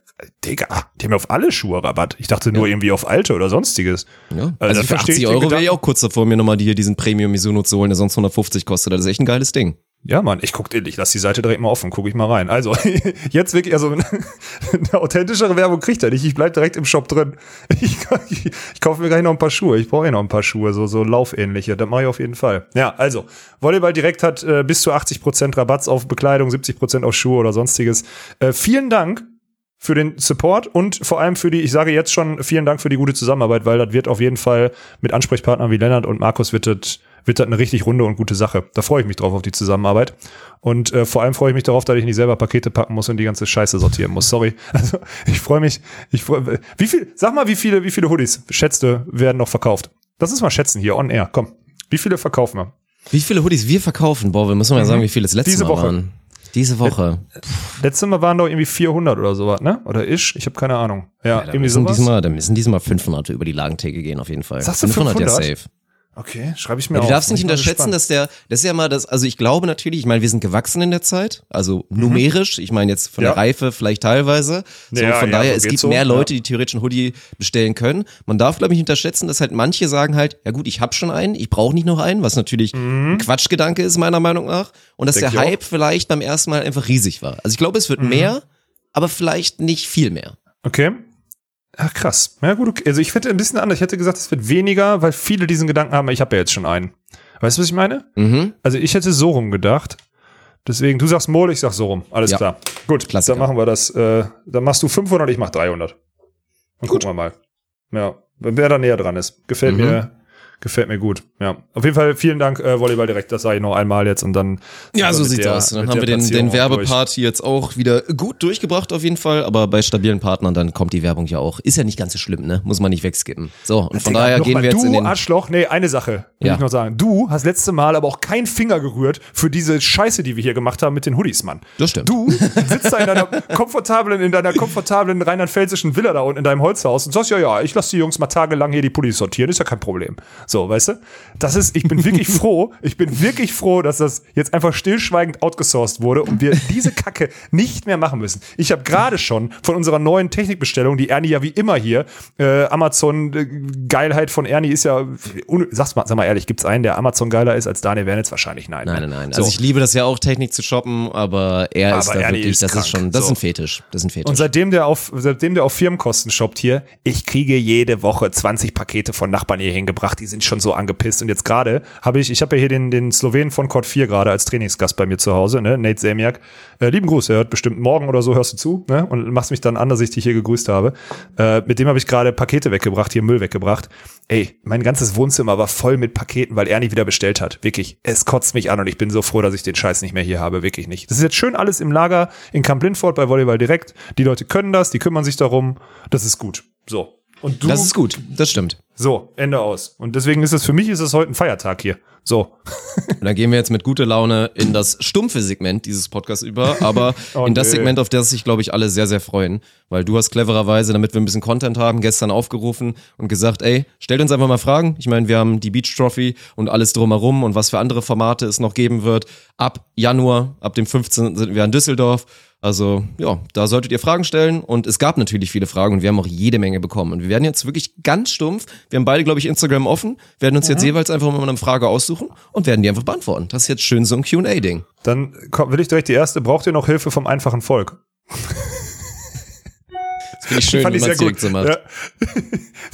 S2: Digga, die haben ja auf alle Schuhe Rabatt. Ich dachte nur irgendwie auf alte oder sonstiges.
S1: Ja.
S2: Also
S1: Also, für
S2: verstehe
S1: 80
S2: ich den
S1: Euro wäre ich auch kurz davor, mir nochmal die, hier diesen Premium Mizuno zu holen, der sonst 150 kostet. Das ist echt ein geiles Ding.
S2: Ja, Mann, ich guck, ich lass die Seite direkt mal offen, gucke ich mal rein. Also, (laughs) jetzt wirklich, also (laughs) eine authentischere Werbung kriegt er nicht. Ich bleib direkt im Shop drin. (laughs) Ich, ich, ich kaufe mir gleich noch ein paar Schuhe. Ich brauche eh noch ein paar Schuhe, so, so laufähnliche. Das mache ich auf jeden Fall. Ja, also, Volleyball direkt hat äh, bis zu 80% Rabatts auf Bekleidung, 70% auf Schuhe oder sonstiges. Äh, vielen Dank für den Support und vor allem für die, ich sage jetzt schon vielen Dank für die gute Zusammenarbeit, weil das wird auf jeden Fall mit Ansprechpartnern wie Lennart und Markus wird das, wird das eine richtig runde und gute Sache. Da freue ich mich drauf auf die Zusammenarbeit. Und äh, vor allem freue ich mich darauf, dass ich nicht selber Pakete packen muss und die ganze Scheiße sortieren muss. Sorry. (laughs) Also ich freue mich, ich freue Wie viel, sag mal, wie viele, wie viele Hoodies, schätzte, werden noch verkauft? Das ist mal schätzen hier, on air. Komm. Wie viele verkaufen wir?
S1: Wie viele Hoodies wir verkaufen? Boah, wir müssen mal sagen, wie viele es letzte
S2: Mhm. Diese
S1: Mal
S2: Woche.
S1: waren. Diese Woche.
S2: Letztes Mal waren doch irgendwie 400 oder sowas, ne? Oder ish? Ich habe keine Ahnung. Ja,
S1: Ja,
S2: irgendwie
S1: müssen
S2: sowas.
S1: diesmal, da müssen diesmal 500 über die Lagentheke gehen, auf jeden Fall.
S2: Sagst du
S1: ja
S2: 500?
S1: safe.
S2: Okay, schreibe ich mir
S1: Ja,
S2: auf.
S1: du darfst nicht unterschätzen, dass der, das ist ja mal das, also ich glaube natürlich, ich meine, wir sind gewachsen in der Zeit, also numerisch, ich meine jetzt von
S2: Mhm. Ja.
S1: der Reife vielleicht teilweise. So,
S2: Ja,
S1: von daher,
S2: so
S1: es gibt
S2: so,
S1: mehr. Leute, die theoretisch einen Hoodie bestellen können. Man darf, glaube ich, nicht unterschätzen, dass halt manche sagen halt, ja gut, ich habe schon einen, ich brauche nicht noch einen, was natürlich ein Quatschgedanke ist, meiner Meinung nach. Und dass
S2: Mhm. Denk
S1: der
S2: ich auch.
S1: Hype vielleicht beim ersten Mal einfach riesig war. Also ich glaube, es
S2: Mhm.
S1: wird mehr, aber vielleicht nicht viel mehr.
S2: Okay. Ach, krass. Ja, gut, okay. Also ich hätte ein bisschen anders. Ich hätte gesagt, es wird weniger, weil viele diesen Gedanken haben, ich habe ja jetzt schon einen. Weißt du, was ich meine?
S1: Mhm.
S2: Also ich hätte so rum gedacht. Deswegen, du sagst Mol, ich sag so rum. Alles
S1: Ja.
S2: klar. Gut,
S1: Klassiker.
S2: dann machen wir das. Äh, dann machst du 500, ich mach 300. Und gucken wir mal. Ja, wer da näher dran ist. Gefällt
S1: Mhm.
S2: mir, gefällt mir gut. Ja, auf jeden Fall vielen Dank, äh, Volleyball direkt. Das sage ich noch einmal jetzt und dann.
S1: Ja, so sieht's
S2: der-
S1: aus. Dann haben wir den, den. Werbepart jetzt auch wieder gut durchgebracht auf jeden Fall, aber bei stabilen Partnern dann kommt die Werbung ja auch. Ist ja nicht ganz so schlimm, ne? Muss man nicht wegskippen. So, und von
S2: Digga,
S1: daher gehen
S2: mal,
S1: wir jetzt
S2: du
S1: in den...
S2: Arschloch, nee, eine Sache will
S1: Ja.
S2: ich noch sagen. Du hast letzte Mal aber auch keinen Finger gerührt für diese Scheiße, die wir hier gemacht haben mit den Hoodies, Mann.
S1: Das stimmt.
S2: Du sitzt da in deiner komfortablen, in deiner komfortablen rheinland-pfälzischen Villa da unten in deinem Holzhaus und sagst, ja, ja, ich lasse die Jungs mal tagelang hier die Pullis sortieren, ist ja kein Problem. So, weißt du? Das ist, ich bin wirklich (laughs) froh, ich bin wirklich froh, dass das jetzt einfach stillschweigend outgesourced wurde und wir diese Kacke nicht mehr machen müssen. Ich habe gerade schon von unserer neuen Technikbestellung, die Ernie ja wie immer hier, äh, Amazon äh, Geilheit von Ernie ist ja, sag's mal, sag mal ehrlich, gibt's einen, der Amazon geiler ist als Daniel Wernitz? Wahrscheinlich nein.
S1: Nein,
S2: ne?
S1: nein, nein.
S2: So.
S1: Also ich liebe das ja auch, Technik zu shoppen, aber er ist
S2: Aber
S1: da
S2: Ernie
S1: wirklich,
S2: ist
S1: das
S2: krank.
S1: ist schon, das
S2: So.
S1: ist ein Fetisch. Das ist ein Fetisch.
S2: Und seitdem der auf, seitdem der auf Firmenkosten shoppt hier, ich kriege jede Woche 20 Pakete von Nachbarn hier hingebracht. Die sind bin schon so angepisst. Und jetzt gerade habe ich, ich habe ja hier den, den Slowenen von Court 4 gerade als Trainingsgast bei mir zu Hause, ne? Nate Semiak. Äh, lieben Gruß, er hört bestimmt morgen oder so, hörst du zu, ne? Und machst mich dann an, dass ich dich hier gegrüßt habe. Äh, mit dem habe ich gerade Pakete weggebracht, hier Müll weggebracht. Ey, mein ganzes Wohnzimmer war voll mit Paketen, weil er nicht wieder bestellt hat. Wirklich. Es kotzt mich an und ich bin so froh, dass ich den Scheiß nicht mehr hier habe. Wirklich nicht. Das ist jetzt schön alles im Lager in Camp Lindford bei Volleyball direkt. Die Leute können das, die kümmern sich darum. Das ist gut. So. Und du,
S1: Das ist gut, das stimmt.
S2: so, Ende aus. Und deswegen ist es, für mich ist es heute ein Feiertag hier. So. (laughs)
S1: Und dann gehen wir jetzt mit guter Laune in das stumpfe Segment dieses Podcasts über, aber
S2: Oh, (laughs)
S1: in das
S2: nee.
S1: Segment, auf das sich, glaube ich, alle sehr, sehr freuen. Weil du hast clevererweise, damit wir ein bisschen Content haben, gestern aufgerufen und gesagt, ey, stellt uns einfach mal Fragen. Ich meine, wir haben die Beach Trophy und alles drumherum und was für andere Formate es noch geben wird. Ab Januar, ab dem 15. sind wir in Düsseldorf. Also, ja, da solltet ihr Fragen stellen. Und es gab natürlich viele Fragen und wir haben auch jede Menge bekommen. Und wir werden jetzt wirklich ganz stumpf. Wir haben beide, glaube ich, Instagram offen, werden uns jetzt jeweils einfach mal eine Frage aussuchen und werden die einfach beantworten. Das ist jetzt schön so ein QA-Ding.
S2: Dann will ich direkt die erste. Braucht ihr noch Hilfe vom einfachen Volk?
S1: Das finde ich schön, (laughs)
S2: Fand ich
S1: man
S2: sehr gut.
S1: so macht.
S2: Ja.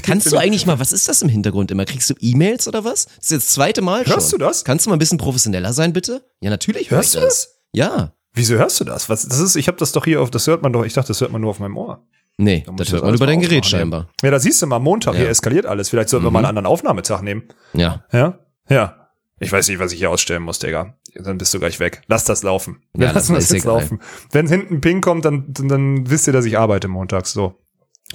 S1: Kannst (laughs) du eigentlich mal, was ist das im Hintergrund immer? Kriegst du E-Mails oder was? Das ist jetzt das zweite Mal schon.
S2: Hörst du das?
S1: Kannst du mal ein bisschen professioneller sein, bitte? Ja, natürlich hör
S2: Hörst
S1: ich
S2: du
S1: das. Ja.
S2: Wieso hörst du das? Was, das ist, ich habe das doch hier auf, das hört man doch, ich dachte, das hört man nur auf meinem Ohr.
S1: Nee,
S2: muss
S1: das hört man über dein Gerät
S2: aufmachen,
S1: scheinbar.
S2: Ja, da siehst du mal, Montag,
S1: Ja. Mhm.
S2: hier eskaliert alles. Vielleicht sollten wir mal einen anderen Aufnahmetag nehmen.
S1: Ja.
S2: Ja? Ja. Ich weiß nicht, was ich hier ausstellen muss, Digga. Dann bist du gleich weg. Lass das laufen.
S1: Ja, (laughs)
S2: Wir
S1: das
S2: lassen das jetzt laufen. Wenn hinten Ping kommt, dann, dann, dann wisst ihr, dass ich arbeite montags. So.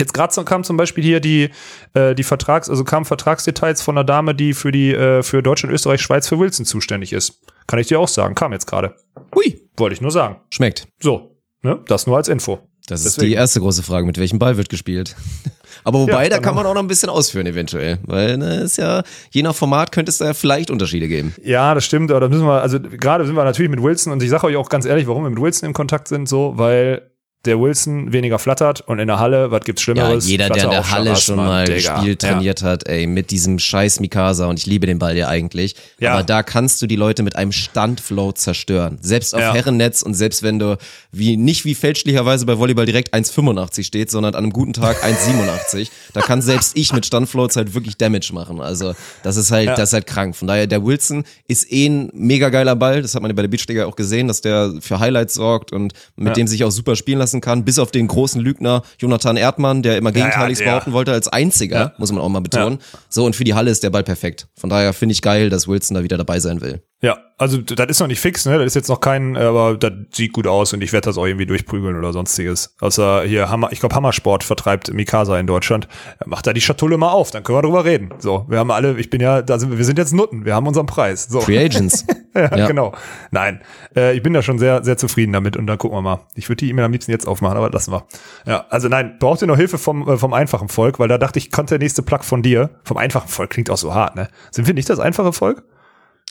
S2: Jetzt gerade so kam zum Beispiel hier die, äh, die Vertrags, also kamen Vertragsdetails von einer Dame, die für die, äh, für Deutschland, Österreich, Schweiz für Wilson zuständig ist. Kann ich dir auch sagen. Kam jetzt gerade.
S1: Hui,
S2: Wollte ich nur sagen.
S1: schmeckt.
S2: So. Ne? Das nur als Info.
S1: Das ist
S2: Deswegen.
S1: die erste große Frage, mit welchem Ball wird gespielt. (laughs) Aber wobei,
S2: Ja,
S1: da kann man auch noch ein bisschen ausführen eventuell. Weil, ne, ist ja, je nach Format könnte es da vielleicht Unterschiede geben.
S2: Ja, das stimmt, aber da müssen wir, also gerade sind wir natürlich mit Wilson und ich sage euch auch ganz ehrlich, warum wir mit Wilson in Kontakt sind, so, weil der Wilson weniger flattert und in der Halle, was gibt's
S1: Ja,
S2: Schlimmeres?
S1: jeder, der in der Halle schon mal
S2: Digga.
S1: gespielt,
S2: Ja.
S1: trainiert hat, ey, mit diesem scheiß Mikasa und ich liebe den Ball ja eigentlich.
S2: Ja.
S1: Aber da kannst du die Leute mit einem Standflow zerstören. Selbst auf
S2: Ja.
S1: Herrennetz und selbst wenn du wie, nicht wie fälschlicherweise bei Volleyball direkt 1,85 steht, sondern an einem guten Tag 1,87, da kann selbst ich mit Standflows halt wirklich Damage machen. Also, das ist halt,
S2: Ja.
S1: das ist halt krank. Von daher, der Wilson ist eh ein mega geiler Ball. Das hat man ja bei der Beachliga auch gesehen, dass der für Highlights sorgt und mit
S2: Ja.
S1: dem sich auch super spielen lassen kann. Bis auf den großen Lügner Jonathan Erdmann, der immer
S2: ja,
S1: Gegenteiliges
S2: der.
S1: behaupten wollte als einziger,
S2: Ja.
S1: muss man auch mal betonen. So, und für die Halle ist der Ball perfekt. Von daher finde ich geil, dass Wilson da wieder dabei sein will.
S2: Ja, also das ist noch nicht fix, ne? Das ist jetzt noch kein, aber das sieht gut aus und ich werde das auch irgendwie durchprügeln oder sonstiges. Außer hier Hammer, ich glaube Hammersport vertreibt Mikasa in Deutschland. Macht da die Schatulle mal auf, dann können wir drüber reden. So, wir haben alle, ich bin ja, da sind wir, wir sind jetzt Nutten, wir haben unseren Preis. So.
S1: Free Agents. (laughs)
S2: ja,
S1: Ja.
S2: genau. Nein, äh, ich bin da schon sehr, sehr zufrieden damit und dann gucken wir mal. Ich würde die E-Mail am liebsten jetzt aufmachen, aber lassen wir. Ja, also nein, braucht ihr noch Hilfe vom, äh, vom einfachen Volk, weil da dachte ich, kommt der nächste Plug von dir. Vom einfachen Volk klingt auch so hart, ne? Sind wir nicht das einfache Volk?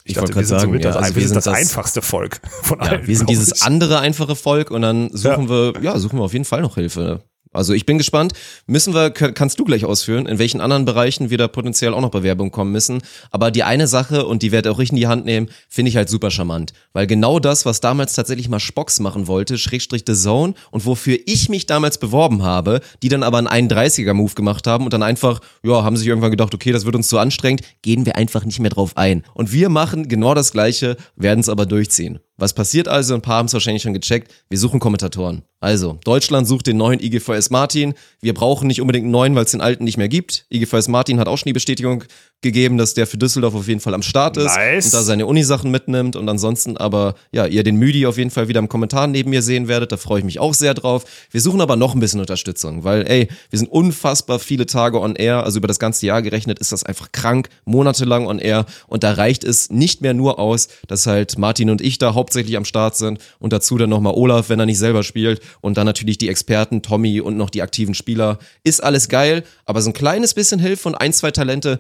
S1: Ich
S2: dachte,
S1: wollte gerade
S2: wir sind
S1: sagen,
S2: somit
S1: ja,
S2: das,
S1: also
S2: wir sind das,
S1: das-
S2: einfachste Volk von
S1: Ja,
S2: allen.
S1: wir sind dieses andere einfache Volk und dann suchen wir, ja, suchen wir auf jeden Fall noch Hilfe. Also ich bin gespannt. Müssen wir, kannst du gleich ausführen, in welchen anderen Bereichen wir da potenziell auch noch Bewerbungen kommen müssen. Aber die eine Sache, und die werde ich auch richtig in die Hand nehmen, finde ich halt super charmant. Weil genau das, was damals tatsächlich mal Spocks machen wollte, Schrägstrich The Zone, und wofür ich mich damals beworben habe, die dann aber einen 31er-Move gemacht haben und dann einfach, ja, haben sich irgendwann gedacht, okay, das wird uns zu anstrengend, gehen wir einfach nicht mehr drauf ein. Und wir machen genau das Gleiche, werden es aber durchziehen. Was passiert also? Ein paar haben es wahrscheinlich schon gecheckt. Wir suchen Kommentatoren. Also, Deutschland sucht den neuen IGVS Martin. Wir brauchen nicht unbedingt einen neuen, weil es den alten nicht mehr gibt. IGVS Martin hat auch schon die Bestätigung gegeben, dass der für Düsseldorf auf jeden Fall am Start ist
S2: Nice.
S1: und da seine Unisachen mitnimmt und ansonsten aber, ja, ihr den Müdi auf jeden Fall wieder im Kommentar neben mir sehen werdet. Da freue ich mich auch sehr drauf. Wir suchen aber noch ein bisschen Unterstützung, weil, ey, wir sind unfassbar viele Tage on air, also über das ganze Jahr gerechnet ist das einfach krank, monatelang on air und da reicht es nicht mehr nur aus, dass halt Martin und ich da hauptsächlich am Start sind und dazu dann nochmal Olaf, wenn er nicht selber spielt und dann natürlich die Experten, Tommy und noch die aktiven Spieler. Ist alles geil, aber so ein kleines bisschen Hilfe und ein, zwei Talente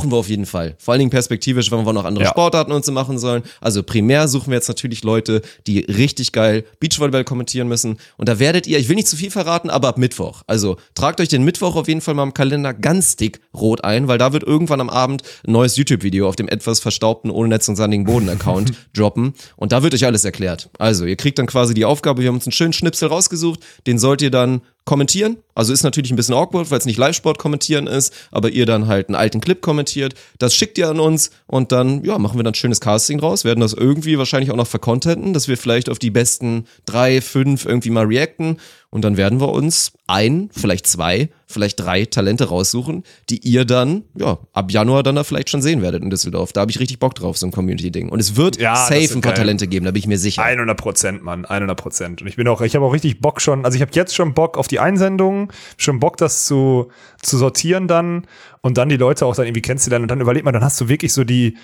S1: brauchen wir auf jeden Fall. Vor allen Dingen perspektivisch, wenn wir noch andere
S2: Ja.
S1: Sportarten und so machen sollen. Also primär suchen wir jetzt natürlich Leute, die richtig geil Beachvolleyball kommentieren müssen. Und da werdet ihr, ich will nicht zu viel verraten, aber ab Mittwoch. Also tragt euch den Mittwoch auf jeden Fall mal im Kalender ganz dick rot ein, weil da wird irgendwann am Abend ein neues YouTube-Video auf dem etwas verstaubten Ohne Netz und sandigen Boden-Account (laughs) droppen. Und da wird euch alles erklärt. Also, ihr kriegt dann quasi die Aufgabe, wir haben uns einen schönen Schnipsel rausgesucht, den sollt ihr dann kommentieren. Also ist natürlich ein bisschen awkward, weil es nicht Live-Sport kommentieren ist, aber ihr dann halt einen alten Clip kommentiert. Das schickt ihr an uns und dann, ja, machen wir dann ein schönes Casting draus, werden das irgendwie wahrscheinlich auch noch vercontenten, dass wir vielleicht auf die besten drei, fünf irgendwie mal reacten und dann werden wir uns ein, vielleicht zwei, vielleicht drei Talente raussuchen, die ihr dann, ja, ab Januar dann da vielleicht schon sehen werdet in Düsseldorf. Da habe ich richtig Bock drauf, so ein Community-Ding. Und es wird
S2: Ja,
S1: safe ein paar
S2: geil.
S1: Talente geben, da bin ich mir sicher.
S2: 100 Prozent, Mann, 100 Prozent. Und ich bin auch, ich habe auch richtig Bock schon, also ich habe jetzt schon Bock auf die Einsendungen, schon Bock, das zu, zu sortieren dann und dann die Leute auch dann irgendwie kennenzulernen und dann überlegt man, dann hast du wirklich so die,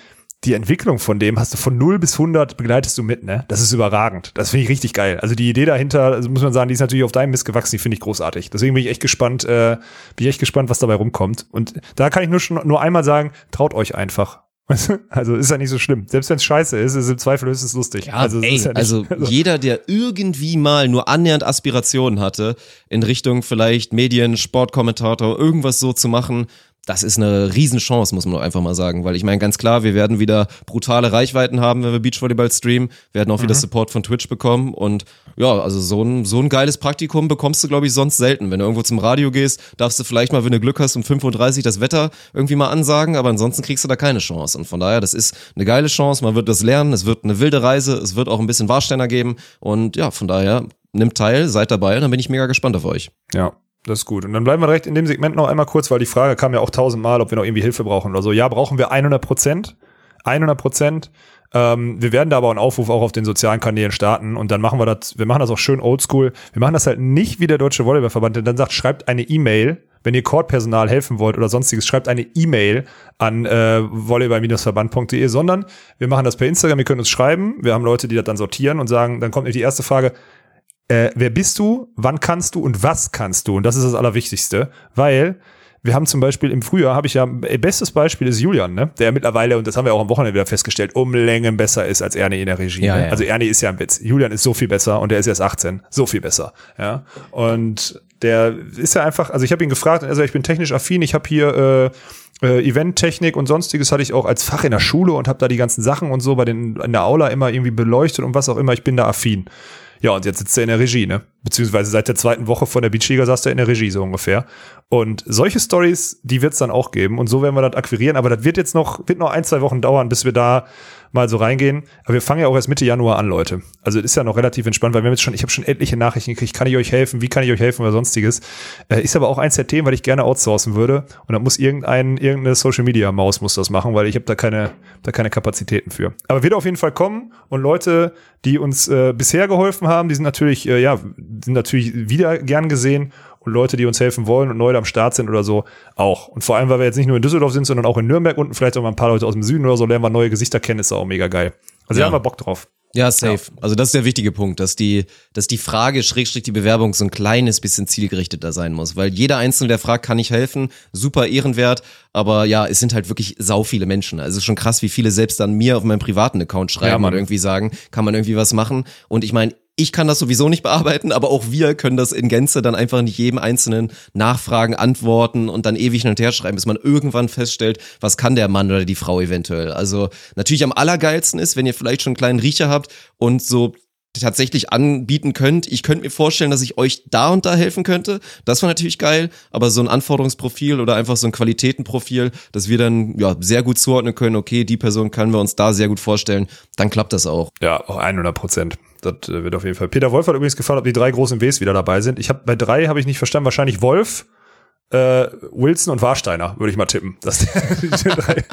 S2: die Entwicklung von dem hast du von 0 bis 100 begleitest du mit, ne? Das ist überragend. Das finde ich richtig geil. Also die Idee dahinter, also muss man sagen, die ist natürlich auf deinem Mist gewachsen, die finde ich großartig. Deswegen bin ich echt gespannt, äh, bin ich echt gespannt, was dabei rumkommt. Und da kann ich nur schon nur einmal sagen, traut euch einfach. (laughs) Also ist ja nicht so schlimm. Selbst wenn es scheiße ist, ist im Zweifel höchstens lustig.
S1: Ja,
S2: also, es
S1: ey,
S2: ja nicht- (laughs)
S1: also jeder, der irgendwie mal nur annähernd Aspirationen hatte, in Richtung vielleicht Medien, Sportkommentator, irgendwas so zu machen, das ist eine Riesenchance, muss man doch einfach mal sagen. Weil ich meine, ganz klar, wir werden wieder brutale Reichweiten haben, wenn wir Beachvolleyball streamen, werden auch wieder Support von Twitch bekommen. Und ja, also so ein, so ein geiles Praktikum bekommst du, glaube ich, sonst selten. Wenn du irgendwo zum Radio gehst, darfst du vielleicht mal, wenn du Glück hast, um 5.30 Uhr das Wetter irgendwie mal ansagen, aber ansonsten kriegst du da keine Chance. Und von daher, das ist eine geile Chance, man wird das lernen, es wird eine wilde Reise, es wird auch ein bisschen Warsteiner geben. Und ja, von daher, nimmt teil, seid dabei und dann bin ich mega gespannt auf euch.
S2: Ja, das ist gut. Und dann bleiben wir direkt in dem Segment noch einmal kurz, weil die Frage kam ja auch tausendmal, ob wir noch irgendwie Hilfe brauchen oder so. Ja, brauchen wir 100 Prozent. 100 Prozent. Ähm, wir werden da aber einen Aufruf auch auf den sozialen Kanälen starten und dann machen wir das, wir machen das auch schön oldschool. Wir machen das halt nicht wie der Deutsche Volleyballverband, der dann sagt, schreibt eine E-Mail, wenn ihr Courtpersonal helfen wollt oder sonstiges, schreibt eine E-Mail an äh, volleyball-verband.de, sondern wir machen das per Instagram, ihr könnt uns schreiben, wir haben Leute, die das dann sortieren und sagen, dann kommt nämlich die erste Frage, äh, wer bist du, wann kannst du und was kannst du? Und das ist das Allerwichtigste, weil wir haben zum Beispiel im Frühjahr, habe ich ja, äh, bestes Beispiel ist Julian, ne? der mittlerweile, und das haben wir auch am Wochenende wieder festgestellt, um Längen besser ist als Ernie in der Regie.
S1: Ja,
S2: ne?
S1: ja.
S2: Also Ernie ist ja ein Witz. Julian ist so viel besser und der ist erst 18, so viel besser. Ja. Und der ist ja einfach, also ich habe ihn gefragt, also ich bin technisch affin, ich habe hier äh, äh, Eventtechnik und sonstiges hatte ich auch als Fach in der Schule und habe da die ganzen Sachen und so bei den in der Aula immer irgendwie beleuchtet und was auch immer, ich bin da affin. Ja, und jetzt sitzt er in der Regie, ne? Beziehungsweise seit der zweiten Woche von der Beachliga saß er in der Regie, so ungefähr. Und solche Stories, die wird's dann auch geben. Und so werden wir das akquirieren. Aber das wird jetzt noch, wird noch ein, zwei Wochen dauern, bis wir da mal so reingehen. Aber wir fangen ja auch erst Mitte Januar an, Leute. Also es ist ja noch relativ entspannt, weil wir haben jetzt schon, ich habe schon etliche Nachrichten gekriegt, kann ich euch helfen, wie kann ich euch helfen oder sonstiges. Äh, ist aber auch eins der Themen, weil ich gerne outsourcen würde. Und da muss irgendein, irgendeine Social Media Maus muss das machen, weil ich habe da keine, da keine Kapazitäten für. Aber wird auf jeden Fall kommen und Leute, die uns äh, bisher geholfen haben, die sind natürlich, äh, ja, sind natürlich wieder gern gesehen und Leute, die uns helfen wollen und neu am Start sind oder so, auch. Und vor allem, weil wir jetzt nicht nur in Düsseldorf sind, sondern auch in Nürnberg und vielleicht auch mal ein paar Leute aus dem Süden oder so, lernen wir neue Gesichter kennen, ist auch mega geil. Also
S1: Ja.
S2: da haben wir Bock drauf.
S1: Ja, safe. Also das ist der wichtige Punkt, dass die, dass die Frage, Schrägstrich die Bewerbung so ein kleines bisschen zielgerichteter sein muss. Weil jeder Einzelne, der fragt, kann ich helfen, super ehrenwert. Aber ja, es sind halt wirklich sau viele Menschen. Also es ist schon krass, wie viele selbst dann mir auf meinem privaten Account
S2: Ja,
S1: schreiben
S2: Mann.
S1: und irgendwie sagen, kann man irgendwie was machen. Und ich meine, ich kann das sowieso nicht bearbeiten, aber auch wir können das in Gänze dann einfach nicht jedem einzelnen nachfragen, antworten und dann ewig hin und her schreiben, bis man irgendwann feststellt, was kann der Mann oder die Frau eventuell. Also natürlich am allergeilsten ist, wenn ihr vielleicht schon einen kleinen Riecher habt und so tatsächlich anbieten könnt. Ich könnte mir vorstellen, dass ich euch da und da helfen könnte. Das war natürlich geil, aber so ein Anforderungsprofil oder einfach so ein Qualitätenprofil, dass wir dann ja sehr gut zuordnen können, okay, die Person können wir uns da sehr gut vorstellen, dann klappt das auch.
S2: Ja, auch 100 Prozent. Das äh, wird auf jeden Fall. Peter Wolf hat übrigens gefragt, ob die drei großen Ws wieder dabei sind. Ich habe bei drei habe ich nicht verstanden. Wahrscheinlich Wolf, äh, Wilson und Warsteiner würde ich mal tippen. Das die drei.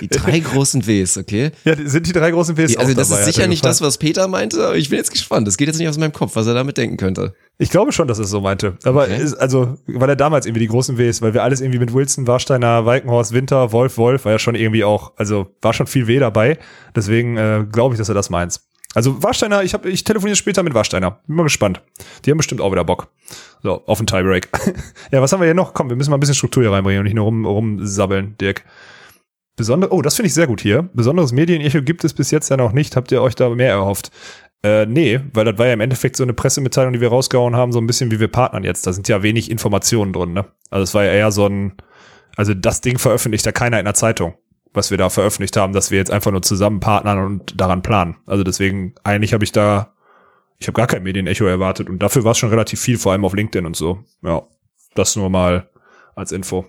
S1: Die drei großen Ws, okay?
S2: Ja, sind die drei großen Ws
S1: Die, also das
S2: dabei,
S1: ist sicher
S2: er
S1: nicht das, was Peter meinte, aber ich bin jetzt gespannt. Das geht jetzt nicht aus meinem Kopf, was er damit denken könnte.
S2: Ich glaube schon, dass er es so meinte. Aber
S1: Okay.
S2: ist, also, weil er damals irgendwie die großen Ws, weil wir alles irgendwie mit Wilson, Warsteiner, Walkenhorst, Winter, Wolf, Wolf, war ja schon irgendwie auch, also war schon viel W dabei. Deswegen äh, glaube ich, dass er das meint. Also Warsteiner, ich, hab, ich telefoniere später mit Warsteiner. Bin mal gespannt. Die haben bestimmt auch wieder Bock. So, auf den Tiebreak. (laughs) ja, was haben wir hier noch? Komm, wir müssen mal ein bisschen Struktur hier reinbringen und nicht nur rum, rumsabbeln, Dirk. Besondere, oh, das finde ich sehr gut hier. Besonderes Medienecho gibt es bis jetzt ja noch nicht. Habt ihr euch da mehr erhofft? Äh, nee, weil das war ja im Endeffekt so eine Pressemitteilung, die wir rausgehauen haben, so ein bisschen wie wir partnern jetzt. Da sind ja wenig Informationen drin, ne? Also es war ja eher so ein, also das Ding veröffentlicht ja keiner in der Zeitung, was wir da veröffentlicht haben, dass wir jetzt einfach nur zusammen partnern und daran planen. Also deswegen, eigentlich habe ich da ich habe gar kein Medienecho erwartet und dafür war es schon relativ viel, vor allem auf LinkedIn und so. Ja, das nur mal als Info.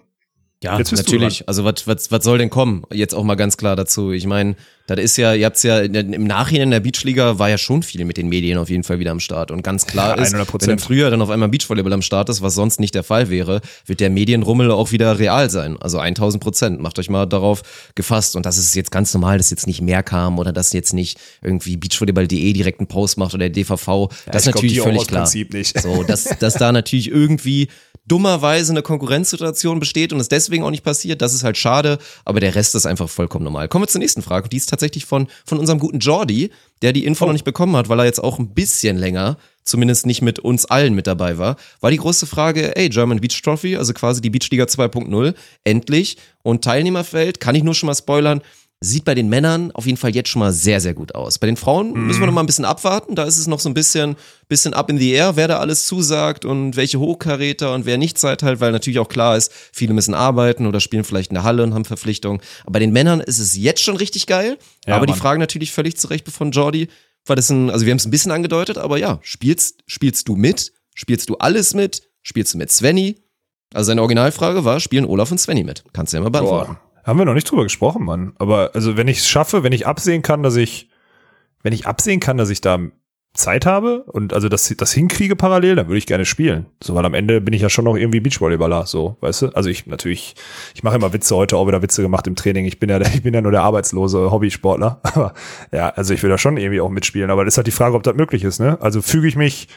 S1: Ja, natürlich. Also was, was, was soll denn kommen? Jetzt auch mal ganz klar dazu. Ich meine, das ist ja, ihr habt's ja im Nachhinein in der Beachliga war ja schon viel mit den Medien auf jeden Fall wieder am Start. Und ganz klar
S2: Ja,
S1: ist,
S2: 100%.
S1: wenn im Frühjahr dann auf einmal Beachvolleyball am Start ist, was sonst nicht der Fall wäre, wird der Medienrummel auch wieder real sein. Also 1000 Prozent. Macht euch mal darauf gefasst. Und das ist jetzt ganz normal, dass jetzt nicht mehr kam oder dass jetzt nicht irgendwie beachvolleyball.de direkt einen Post macht oder der DVV. das ist natürlich völlig klar. So, dass, dass da natürlich irgendwie dummerweise eine Konkurrenzsituation besteht und es deswegen auch nicht passiert, das ist halt schade, aber der Rest ist einfach vollkommen normal. Kommen wir zur nächsten Frage und die ist tatsächlich von, von unserem guten Jordi, der die Info noch nicht bekommen hat, weil er jetzt auch ein bisschen länger, zumindest nicht mit uns allen mit dabei war, war die große Frage, ey, German Beach Trophy, also quasi die Beachliga 2.0, endlich. Und Teilnehmerfeld, kann ich nur schon mal spoilern, sieht bei den Männern auf jeden Fall jetzt schon mal sehr, sehr gut aus. Bei den Frauen müssen wir noch mal ein bisschen abwarten. Da ist es noch so ein bisschen, bisschen up in the air, wer da alles zusagt und welche Hochkaräter und wer nicht seid halt, weil natürlich auch klar ist, viele müssen arbeiten oder spielen vielleicht in der Halle und haben Verpflichtungen. Aber bei den Männern ist es jetzt schon richtig geil.
S2: Ja,
S1: aber die
S2: Mann.
S1: Frage natürlich völlig zu Recht von Jordi, war das ein, also wir haben es ein bisschen angedeutet, aber ja, spielst, spielst du mit? Spielst du alles mit? Spielst du mit Svenny? Also seine Originalfrage war, spielen Olaf und Svenny mit? Kannst du ja mal beantworten.
S2: Boah. Haben wir noch nicht drüber gesprochen, Mann. Aber also wenn ich es schaffe, wenn ich absehen kann, dass ich, wenn ich absehen kann, dass ich da Zeit habe und also das, das hinkriege parallel, dann würde ich gerne spielen. So, weil am Ende bin ich ja schon noch irgendwie Beachvolleyballer, so, weißt du? Also ich natürlich, ich mache immer Witze heute, auch wieder Witze gemacht im Training. Ich bin ja, (laughs) ich bin ja nur der arbeitslose Hobbysportler. (laughs) Aber ja, also ich will da schon irgendwie auch mitspielen. Aber das ist halt die Frage, ob das möglich ist, ne? Also füge ich mich,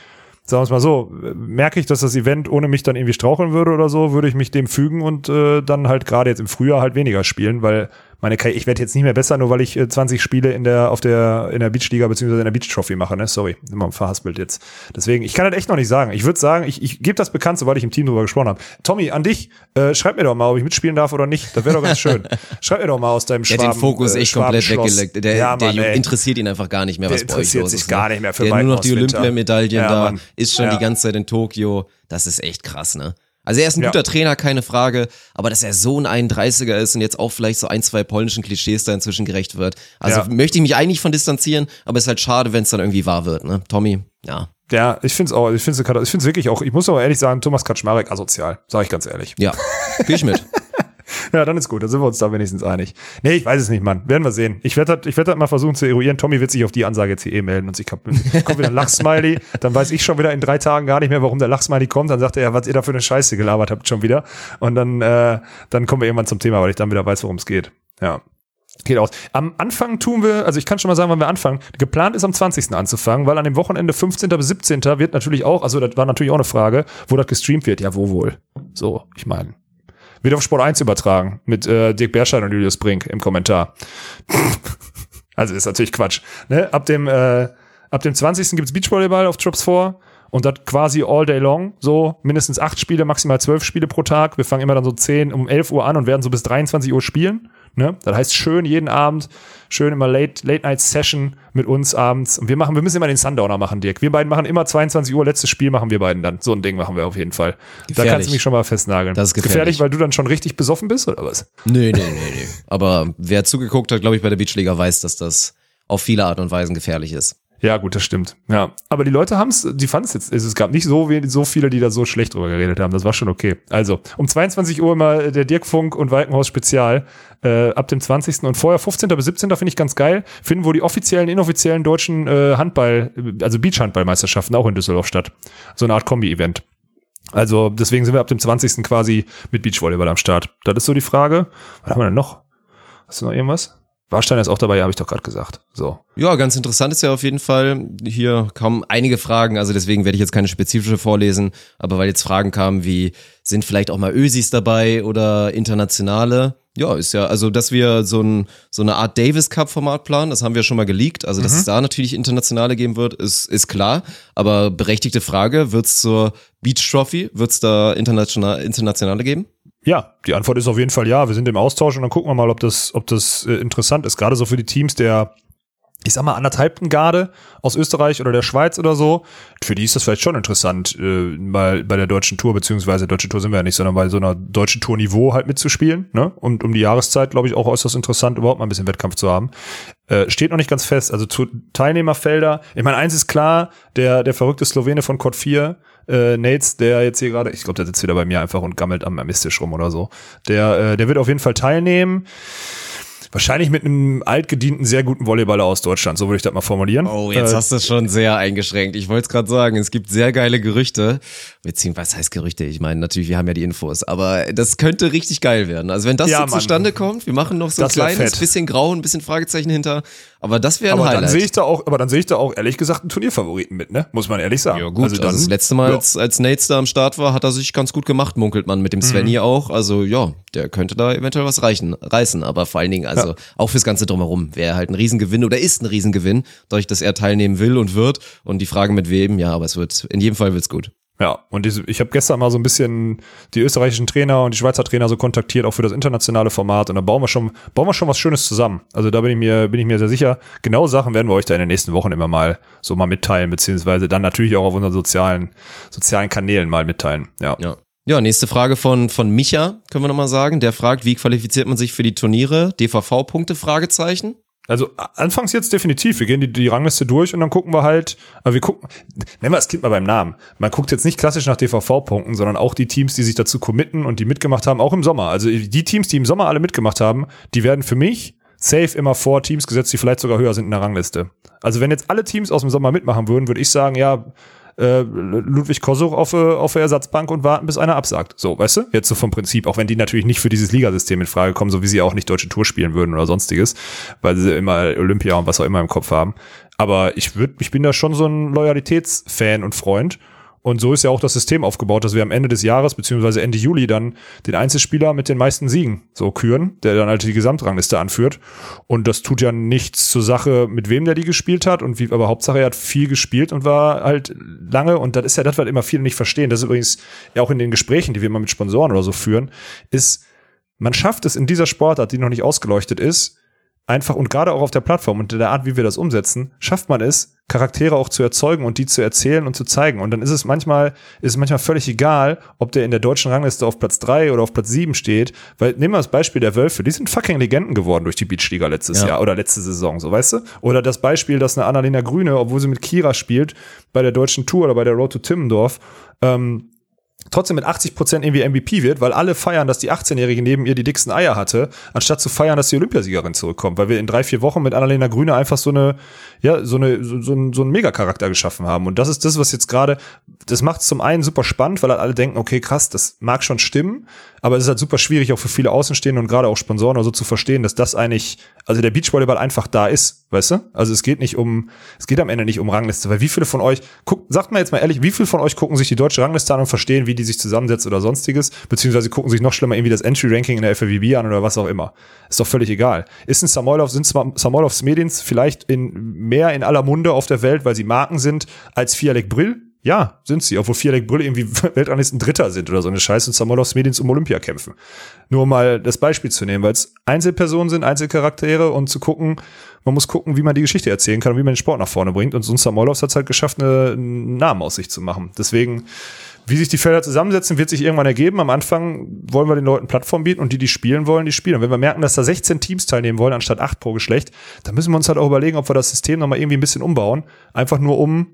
S2: sagen wir es mal so, merke ich, dass das Event ohne mich dann irgendwie straucheln würde oder so, würde ich mich dem fügen und äh, dann halt gerade jetzt im Frühjahr halt weniger spielen, weil meine Karriere, ich werde jetzt nicht mehr besser, nur weil ich äh, 20 Spiele in der auf der in der Beachliga beziehungsweise in der Beach Trophy mache, ne? Sorry, immer verhaspelt jetzt. Deswegen, ich kann das echt noch nicht sagen. Ich würde sagen, ich, ich gebe das bekannt, sobald ich im Team drüber gesprochen habe. Tommy, an dich, äh, schreib mir doch mal, ob ich mitspielen darf oder nicht. Das wäre doch ganz schön. (laughs) schreib mir doch mal aus deinem
S1: Der
S2: Schwaben,
S1: hat den Fokus
S2: äh,
S1: echt komplett weggelegt. Der,
S2: ja,
S1: der
S2: Mann, ey.
S1: interessiert ihn einfach gar nicht mehr, was
S2: Der
S1: bei euch
S2: interessiert
S1: los
S2: sich
S1: ist.
S2: gar
S1: ne?
S2: nicht mehr für
S1: Der hat nur noch die. Olympiamedaillen
S2: Ja,
S1: da,
S2: Mann.
S1: ist schon
S2: Ja.
S1: die ganze Zeit in Tokio. Das ist echt krass, ne? Also er ist ein
S2: Ja.
S1: guter Trainer, keine Frage, aber dass er so ein 31er ist und jetzt auch vielleicht so ein, zwei polnischen Klischees da inzwischen gerecht wird. Also
S2: Ja.
S1: möchte ich mich eigentlich von distanzieren, aber es ist halt schade, wenn es dann irgendwie wahr wird, ne? Tommy, ja.
S2: Ja, ich finde es auch, ich finde es ich find's wirklich auch, ich muss aber ehrlich sagen, Thomas Kaczmarek asozial, sage ich ganz ehrlich.
S1: Ja, gehe ich mit. (laughs)
S2: Ja, dann ist gut, dann sind wir uns da wenigstens einig. Nee, ich weiß es nicht, Mann. Werden wir sehen. Ich werde das, ich werd das mal versuchen zu eruieren. Tommy wird sich auf die Ansage jetzt hier eh melden und sich kommt (laughs) kommt wieder ein Lachsmiley. Dann weiß ich schon wieder in drei Tagen gar nicht mehr, warum der Lachsmiley kommt. Dann sagt er, ja, was ihr da für eine Scheiße gelabert habt schon wieder. Und dann, äh, dann kommen wir irgendwann zum Thema, weil ich dann wieder weiß, worum es geht. Ja. Geht aus. Am Anfang tun wir, also ich kann schon mal sagen, wann wir anfangen. Geplant ist am 20. anzufangen, weil an dem Wochenende 15. bis 17. wird natürlich auch, also das war natürlich auch eine Frage, wo das gestreamt wird. Ja, wo wohl? So, ich meine. Wird auf Sport 1 übertragen mit äh, Dirk Berscheid und Julius Brink im Kommentar. (laughs) also ist natürlich Quatsch. Ne? Ab dem äh, ab dem 20. gibt's Beachvolleyball auf Troops 4 und das quasi all day long, so mindestens acht Spiele, maximal zwölf Spiele pro Tag. Wir fangen immer dann so 10 um 11 Uhr an und werden so bis 23 Uhr spielen. Ne? Das heißt schön jeden Abend, schön immer Late, Late Night Session mit uns abends. Und wir machen, wir müssen immer den Sundowner machen, Dirk. Wir beiden machen immer 22 Uhr, letztes Spiel machen wir beiden dann. So ein Ding machen wir auf jeden Fall. Da
S1: Gefährlich.
S2: kannst du mich schon mal festnageln.
S1: Das ist gefährlich.
S2: weil du dann schon richtig besoffen bist, oder was?
S1: Nö, nö, nö, nö. Aber wer zugeguckt hat, glaube ich, bei der Beachliga weiß, dass das auf viele Art und Weisen gefährlich ist.
S2: Ja, gut, das stimmt. Ja, aber die Leute haben es, die fanden es jetzt, es gab nicht so wenig, so viele, die da so schlecht drüber geredet haben. Das war schon okay. Also, um 22 Uhr immer der Dirk Funk und Walkenhaus Spezial äh, ab dem 20. und vorher 15. bis 17. finde ich ganz geil. Finden wo die offiziellen, inoffiziellen deutschen äh, Handball, also Beachhandballmeisterschaften auch in Düsseldorf statt. So eine Art Kombi-Event. Also, deswegen sind wir ab dem 20. quasi mit Beachvolleyball am Start. Das ist so die Frage. Was haben wir denn noch? Hast du noch irgendwas? Warstein ist auch dabei, habe ich doch gerade gesagt. So.
S1: Ja, ganz interessant ist ja auf jeden Fall. Hier kamen einige Fragen, also deswegen werde ich jetzt keine spezifische vorlesen, aber weil jetzt Fragen kamen wie, sind vielleicht auch mal Ösis dabei oder internationale? Ja, ist ja, also dass wir so, ein, so eine Art Davis Cup Format planen, das haben wir schon mal geleakt. Also, dass es da natürlich internationale geben wird, ist, ist klar. Aber berechtigte Frage, wird's zur Beach Trophy, wird's da international, internationale geben?
S2: Ja, die Antwort ist auf jeden Fall ja. Wir sind im Austausch und dann gucken wir mal, ob das, ob das äh, interessant ist. Gerade so für die Teams der ich sag mal, anderthalbten Garde aus Österreich oder der Schweiz oder so, für die ist das vielleicht schon interessant, äh, mal bei der deutschen Tour, beziehungsweise deutsche Tour sind wir ja nicht, sondern bei so einer deutschen Tour-Niveau halt mitzuspielen, ne? Und um die Jahreszeit, glaube ich, auch äußerst interessant, überhaupt mal ein bisschen Wettkampf zu haben. Äh, steht noch nicht ganz fest. Also zu Teilnehmerfelder, ich meine, eins ist klar, der, der verrückte Slowene von Code 4, äh, Nates, der jetzt hier gerade, ich glaube, der sitzt wieder bei mir einfach und gammelt am Mistisch rum oder so. Der, äh, der wird auf jeden Fall teilnehmen. Wahrscheinlich mit einem altgedienten, sehr guten Volleyballer aus Deutschland, so würde ich das mal formulieren.
S1: Oh, jetzt
S2: äh,
S1: hast du es schon sehr eingeschränkt. Ich wollte es gerade sagen, es gibt sehr geile Gerüchte. Beziehungsweise, was heißt Gerüchte? Ich meine, natürlich, wir haben ja die Infos, aber das könnte richtig geil werden. Also wenn das
S2: Ja,
S1: so
S2: Mann.
S1: zustande kommt, wir machen noch so ein kleines bisschen grau, ein bisschen Fragezeichen hinter, aber das wäre ein
S2: aber dann
S1: Highlight.
S2: sehe ich da auch, aber dann sehe ich da auch ehrlich gesagt einen Turnierfavoriten mit, ne? Muss man ehrlich sagen.
S1: Ja gut, also,
S2: dann,
S1: das letzte Mal,
S2: ja.
S1: als, als Nates da am Start war, hat er sich ganz gut gemacht, munkelt man mit dem Svenny auch. Also ja, der könnte da eventuell was reichen, reißen. Aber vor allen Dingen, also auch fürs Ganze drumherum, wäre halt ein Riesengewinn oder ist ein Riesengewinn, dadurch, dass er teilnehmen will und wird. Und die Frage mit wem, ja, aber es wird, in jedem Fall wird's gut.
S2: Ja, und ich habe gestern mal so ein bisschen die österreichischen Trainer und die Schweizer Trainer so kontaktiert, auch für das internationale Format. Und da bauen wir schon, bauen wir schon was Schönes zusammen. Also da bin ich mir, bin ich mir sehr sicher. Genaue Sachen werden wir euch da in den nächsten Wochen immer mal so mal mitteilen, beziehungsweise dann natürlich auch auf unseren sozialen, sozialen Kanälen mal mitteilen. Ja.
S1: Ja. Ja, nächste Frage von, von Micha, können wir nochmal sagen. Der fragt, wie qualifiziert man sich für die Turniere? DVV-Punkte? Fragezeichen.
S2: Also anfangs jetzt definitiv. Wir gehen die, die Rangliste durch und dann gucken wir halt, aber wir gucken, nennen wir das Kind mal beim Namen. Man guckt jetzt nicht klassisch nach DVV-Punkten, sondern auch die Teams, die sich dazu committen und die mitgemacht haben, auch im Sommer. Also die Teams, die im Sommer alle mitgemacht haben, die werden für mich safe immer vor Teams gesetzt, die vielleicht sogar höher sind in der Rangliste. Also wenn jetzt alle Teams aus dem Sommer mitmachen würden, würde ich sagen, ja, äh, Ludwig Kosuch auf, äh, auf der Ersatzbank und warten, bis einer absagt. So, weißt du? Jetzt so vom Prinzip, auch wenn die natürlich nicht für dieses Ligasystem in Frage kommen, so wie sie auch nicht deutsche Tour spielen würden oder sonstiges, weil sie immer Olympia und was auch immer im Kopf haben. Aber ich würde, ich bin da schon so ein Loyalitätsfan und Freund. Und so ist ja auch das System aufgebaut, dass wir am Ende des Jahres, beziehungsweise Ende Juli, dann den Einzelspieler mit den meisten Siegen so küren, der dann halt die Gesamtrangliste anführt. Und das tut ja nichts zur Sache, mit wem der die gespielt hat und wie, aber Hauptsache er hat viel gespielt und war halt lange. Und das ist ja das, was immer viele nicht verstehen. Das ist übrigens ja auch in den Gesprächen, die wir immer mit Sponsoren oder so führen, ist, man schafft es in dieser Sportart, die noch nicht ausgeleuchtet ist, einfach und gerade auch auf der Plattform und in der Art, wie wir das umsetzen, schafft man es, Charaktere auch zu erzeugen und die zu erzählen und zu zeigen. Und dann ist es manchmal, ist es manchmal völlig egal, ob der in der deutschen Rangliste auf Platz drei oder auf Platz sieben steht. Weil, nehmen wir das Beispiel der Wölfe, die sind fucking Legenden geworden durch die Beachliga letztes
S1: Ja.
S2: Jahr oder letzte Saison, so weißt du? Oder das Beispiel, dass eine Annalena Grüne, obwohl sie mit Kira spielt, bei der deutschen Tour oder bei der Road to Timmendorf, ähm, trotzdem mit 80% irgendwie MVP wird, weil alle feiern, dass die 18-Jährige neben ihr die dicksten Eier hatte, anstatt zu feiern, dass die Olympiasiegerin zurückkommt, weil wir in drei, vier Wochen mit Annalena Grüne einfach so eine, ja, so eine, so, so, so einen Megacharakter geschaffen haben. Und das ist das, was jetzt gerade, das macht es zum einen super spannend, weil halt alle denken, okay, krass, das mag schon stimmen, aber es ist halt super schwierig auch für viele Außenstehende und gerade auch Sponsoren oder so zu verstehen, dass das eigentlich, also der Beachvolleyball einfach da ist, weißt du? Also es geht nicht um, es geht am Ende nicht um Rangliste, weil wie viele von euch, guckt, sagt mal jetzt mal ehrlich, wie viele von euch gucken sich die deutsche Rangliste an und verstehen, wie die sich zusammensetzt oder sonstiges, beziehungsweise gucken sich noch schlimmer irgendwie das Entry-Ranking in der FAWB an oder was auch immer. Ist doch völlig egal. Ist ein Samoylov, sind Sam- Samойlovs Medins vielleicht in, mehr in aller Munde auf der Welt, weil sie Marken sind, als Fialek Brill? Ja, sind sie, obwohl Vierleck Brüll irgendwie (laughs) Weltranglisten Dritter sind oder so eine Scheiße und Samolovs Medien um Olympia kämpfen. Nur um mal das Beispiel zu nehmen, weil es Einzelpersonen sind, Einzelcharaktere und zu gucken, man muss gucken, wie man die Geschichte erzählen kann und wie man den Sport nach vorne bringt. Und so ein Samolovs hat es halt geschafft, einen Namen aus sich zu machen. Deswegen, wie sich die Felder zusammensetzen, wird sich irgendwann ergeben. Am Anfang wollen wir den Leuten Plattform bieten und die, die spielen wollen, die spielen. Und wenn wir merken, dass da 16 Teams teilnehmen wollen, anstatt 8 pro Geschlecht, dann müssen wir uns halt auch überlegen, ob wir das System nochmal irgendwie ein bisschen umbauen. Einfach nur um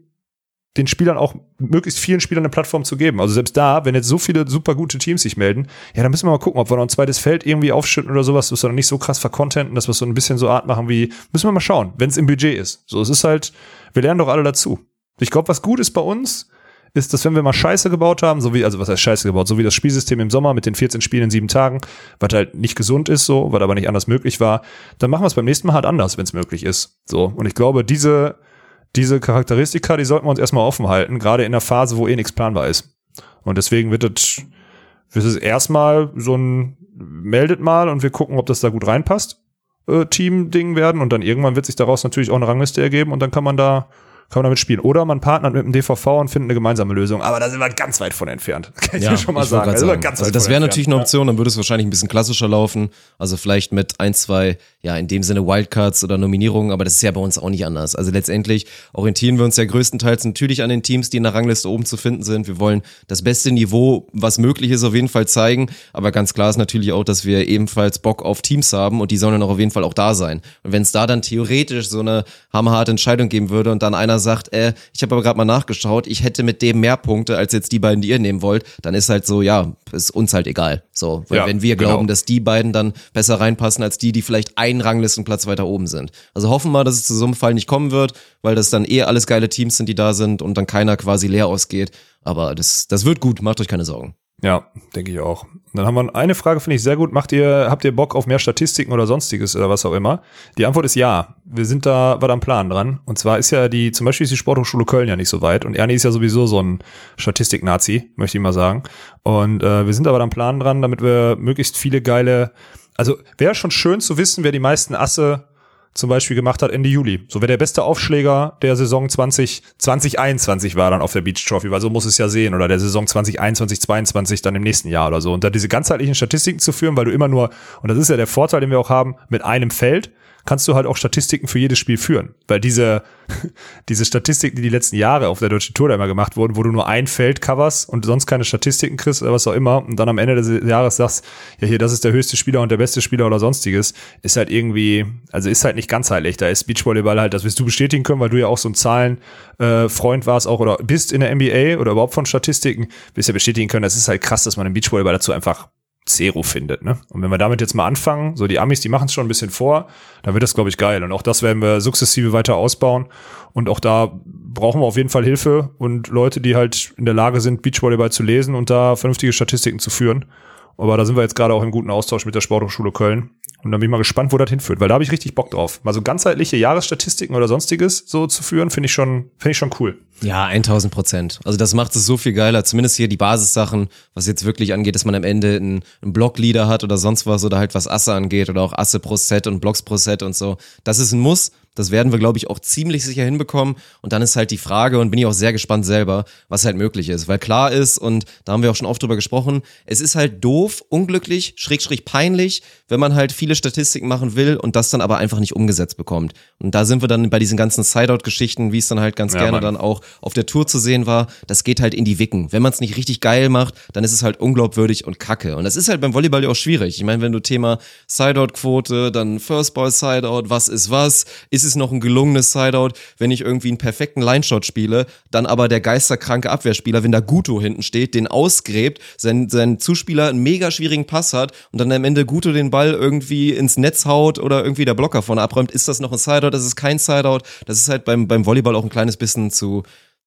S2: den Spielern auch möglichst vielen Spielern eine Plattform zu geben. Also selbst da, wenn jetzt so viele super gute Teams sich melden, ja, dann müssen wir mal gucken, ob wir noch ein zweites Feld irgendwie aufschütten oder sowas, dass wir dann nicht so krass vercontenten, dass wir so ein bisschen so Art machen wie, müssen wir mal schauen, wenn es im Budget ist. So, es ist halt, wir lernen doch alle dazu. Ich glaube, was gut ist bei uns, ist, dass wenn wir mal Scheiße gebaut haben, so wie, also was heißt Scheiße gebaut, so wie das Spielsystem im Sommer mit den 14 Spielen in sieben Tagen, was halt nicht gesund ist, so, was aber nicht anders möglich war, dann machen wir es beim nächsten Mal halt anders, wenn es möglich ist. So. Und ich glaube, diese, diese Charakteristika, die sollten wir uns erstmal offen halten, gerade in der Phase, wo eh nichts planbar ist. Und deswegen wird es, wird es erstmal so ein, meldet mal und wir gucken, ob das da gut reinpasst, äh, Team-Ding werden und dann irgendwann wird sich daraus natürlich auch eine Rangliste ergeben und dann kann man da kann man damit spielen. Oder man partnert mit dem DVV und findet eine gemeinsame Lösung. Aber da sind wir ganz weit von entfernt. (laughs) Kann ich dir schon mal sagen. Da
S1: sagen.
S2: ganz
S1: also das wäre natürlich eine Option, dann würde es wahrscheinlich ein bisschen klassischer laufen. Also vielleicht mit ein, zwei, ja, in dem Sinne Wildcards oder Nominierungen, aber das ist ja bei uns auch nicht anders. Also letztendlich orientieren wir uns ja größtenteils natürlich an den Teams, die in der Rangliste oben zu finden sind. Wir wollen das beste Niveau, was möglich ist, auf jeden Fall zeigen. Aber ganz klar ist natürlich auch, dass wir ebenfalls Bock auf Teams haben und die sollen dann auch auf jeden Fall auch da sein. Und wenn es da dann theoretisch so eine hammerharte Entscheidung geben würde und dann einer sagt, äh, ich habe aber gerade mal nachgeschaut, ich hätte mit dem mehr Punkte als jetzt die beiden, die ihr nehmen wollt, dann ist halt so, ja, ist uns halt egal. So, weil
S2: Ja,
S1: wenn wir
S2: genau.
S1: glauben, dass die beiden dann besser reinpassen als die, die vielleicht einen Ranglistenplatz weiter oben sind. Also hoffen wir, dass es zu so einem Fall nicht kommen wird, weil das dann eh alles geile Teams sind, die da sind und dann keiner quasi leer ausgeht. Aber das, das wird gut, macht euch keine Sorgen.
S2: Ja, denke ich auch. Dann haben wir eine Frage, finde ich sehr gut. Macht ihr, habt ihr Bock auf mehr Statistiken oder sonstiges oder was auch immer? Die Antwort ist ja. Wir sind da was am Plan dran. Und zwar ist ja die, zum Beispiel ist die Sporthochschule Köln ja nicht so weit. Und Ernie ist ja sowieso so ein Statistik-Nazi, möchte ich mal sagen. Und äh, wir sind aber am Plan dran, damit wir möglichst viele geile, also wäre schon schön zu wissen, wer die meisten Asse zum Beispiel gemacht hat Ende Juli. So wer der beste Aufschläger der Saison 20, 2021 war dann auf der Beach Trophy, weil so muss es ja sehen, oder der Saison 2021, 22 dann im nächsten Jahr oder so. Und da diese ganzheitlichen Statistiken zu führen, weil du immer nur, und das ist ja der Vorteil, den wir auch haben, mit einem Feld, kannst du halt auch Statistiken für jedes Spiel führen. Weil diese, (laughs) diese Statistiken, die die letzten Jahre auf der Deutschen Tour da immer gemacht wurden, wo du nur ein Feld coverst und sonst keine Statistiken kriegst oder was auch immer und dann am Ende des Jahres sagst, ja hier, das ist der höchste Spieler und der beste Spieler oder sonstiges, ist halt irgendwie, also ist halt nicht ganzheitlich. Da ist Beachvolleyball halt, das wirst du bestätigen können, weil du ja auch so ein Zahlen äh, warst auch oder bist in der NBA oder überhaupt von Statistiken, wirst ja bestätigen können, das ist halt krass, dass man im Beachvolleyball dazu einfach Zero findet, ne? Und wenn wir damit jetzt mal anfangen, so die Amis, die machen es schon ein bisschen vor, dann wird das, glaube ich, geil. Und auch das werden wir sukzessive weiter ausbauen. Und auch da brauchen wir auf jeden Fall Hilfe und Leute, die halt in der Lage sind, Beachvolleyball zu lesen und da vernünftige Statistiken zu führen. Aber da sind wir jetzt gerade auch im guten Austausch mit der Sporthochschule Köln. Und dann bin ich mal gespannt, wo das hinführt, weil da habe ich richtig Bock drauf. Mal so ganzheitliche Jahresstatistiken oder sonstiges so zu führen, finde ich schon, finde ich schon cool.
S1: Ja, 1000 Prozent. Also das macht es so viel geiler. Zumindest hier die Basissachen, was jetzt wirklich angeht, dass man am Ende einen, einen Blockleader hat oder sonst was oder halt was Asse angeht oder auch Asse pro Set und Blocks pro Set und so. Das ist ein Muss. Das werden wir, glaube ich, auch ziemlich sicher hinbekommen. Und dann ist halt die Frage, und bin ich auch sehr gespannt selber, was halt möglich ist. Weil klar ist, und da haben wir auch schon oft drüber gesprochen, es ist halt doof, unglücklich, schräg, schräg peinlich, wenn man halt viele Statistiken machen will und das dann aber einfach nicht umgesetzt bekommt. Und da sind wir dann bei diesen ganzen Sideout-Geschichten, wie es dann halt ganz
S2: Ja,
S1: gerne
S2: Mann.
S1: dann auch auf der Tour zu sehen war, das geht halt in die Wicken. Wenn man es nicht richtig geil macht, dann ist es halt unglaubwürdig und kacke. Und das ist halt beim Volleyball ja auch schwierig. Ich meine, wenn du Thema Sideout-Quote, dann First Ball Sideout, was ist was, ist es noch ein gelungenes Sideout, wenn ich irgendwie einen perfekten Line-Shot spiele, dann aber der geisterkranke Abwehrspieler, wenn da Guto hinten steht, den ausgräbt, sein, sein Zuspieler einen mega schwierigen Pass hat und dann am Ende Guto den Ball irgendwie ins Netz haut oder irgendwie der Blocker vorne abräumt, ist das noch ein Sideout, das ist kein Sideout. Das ist halt beim, beim Volleyball auch ein kleines bisschen zu,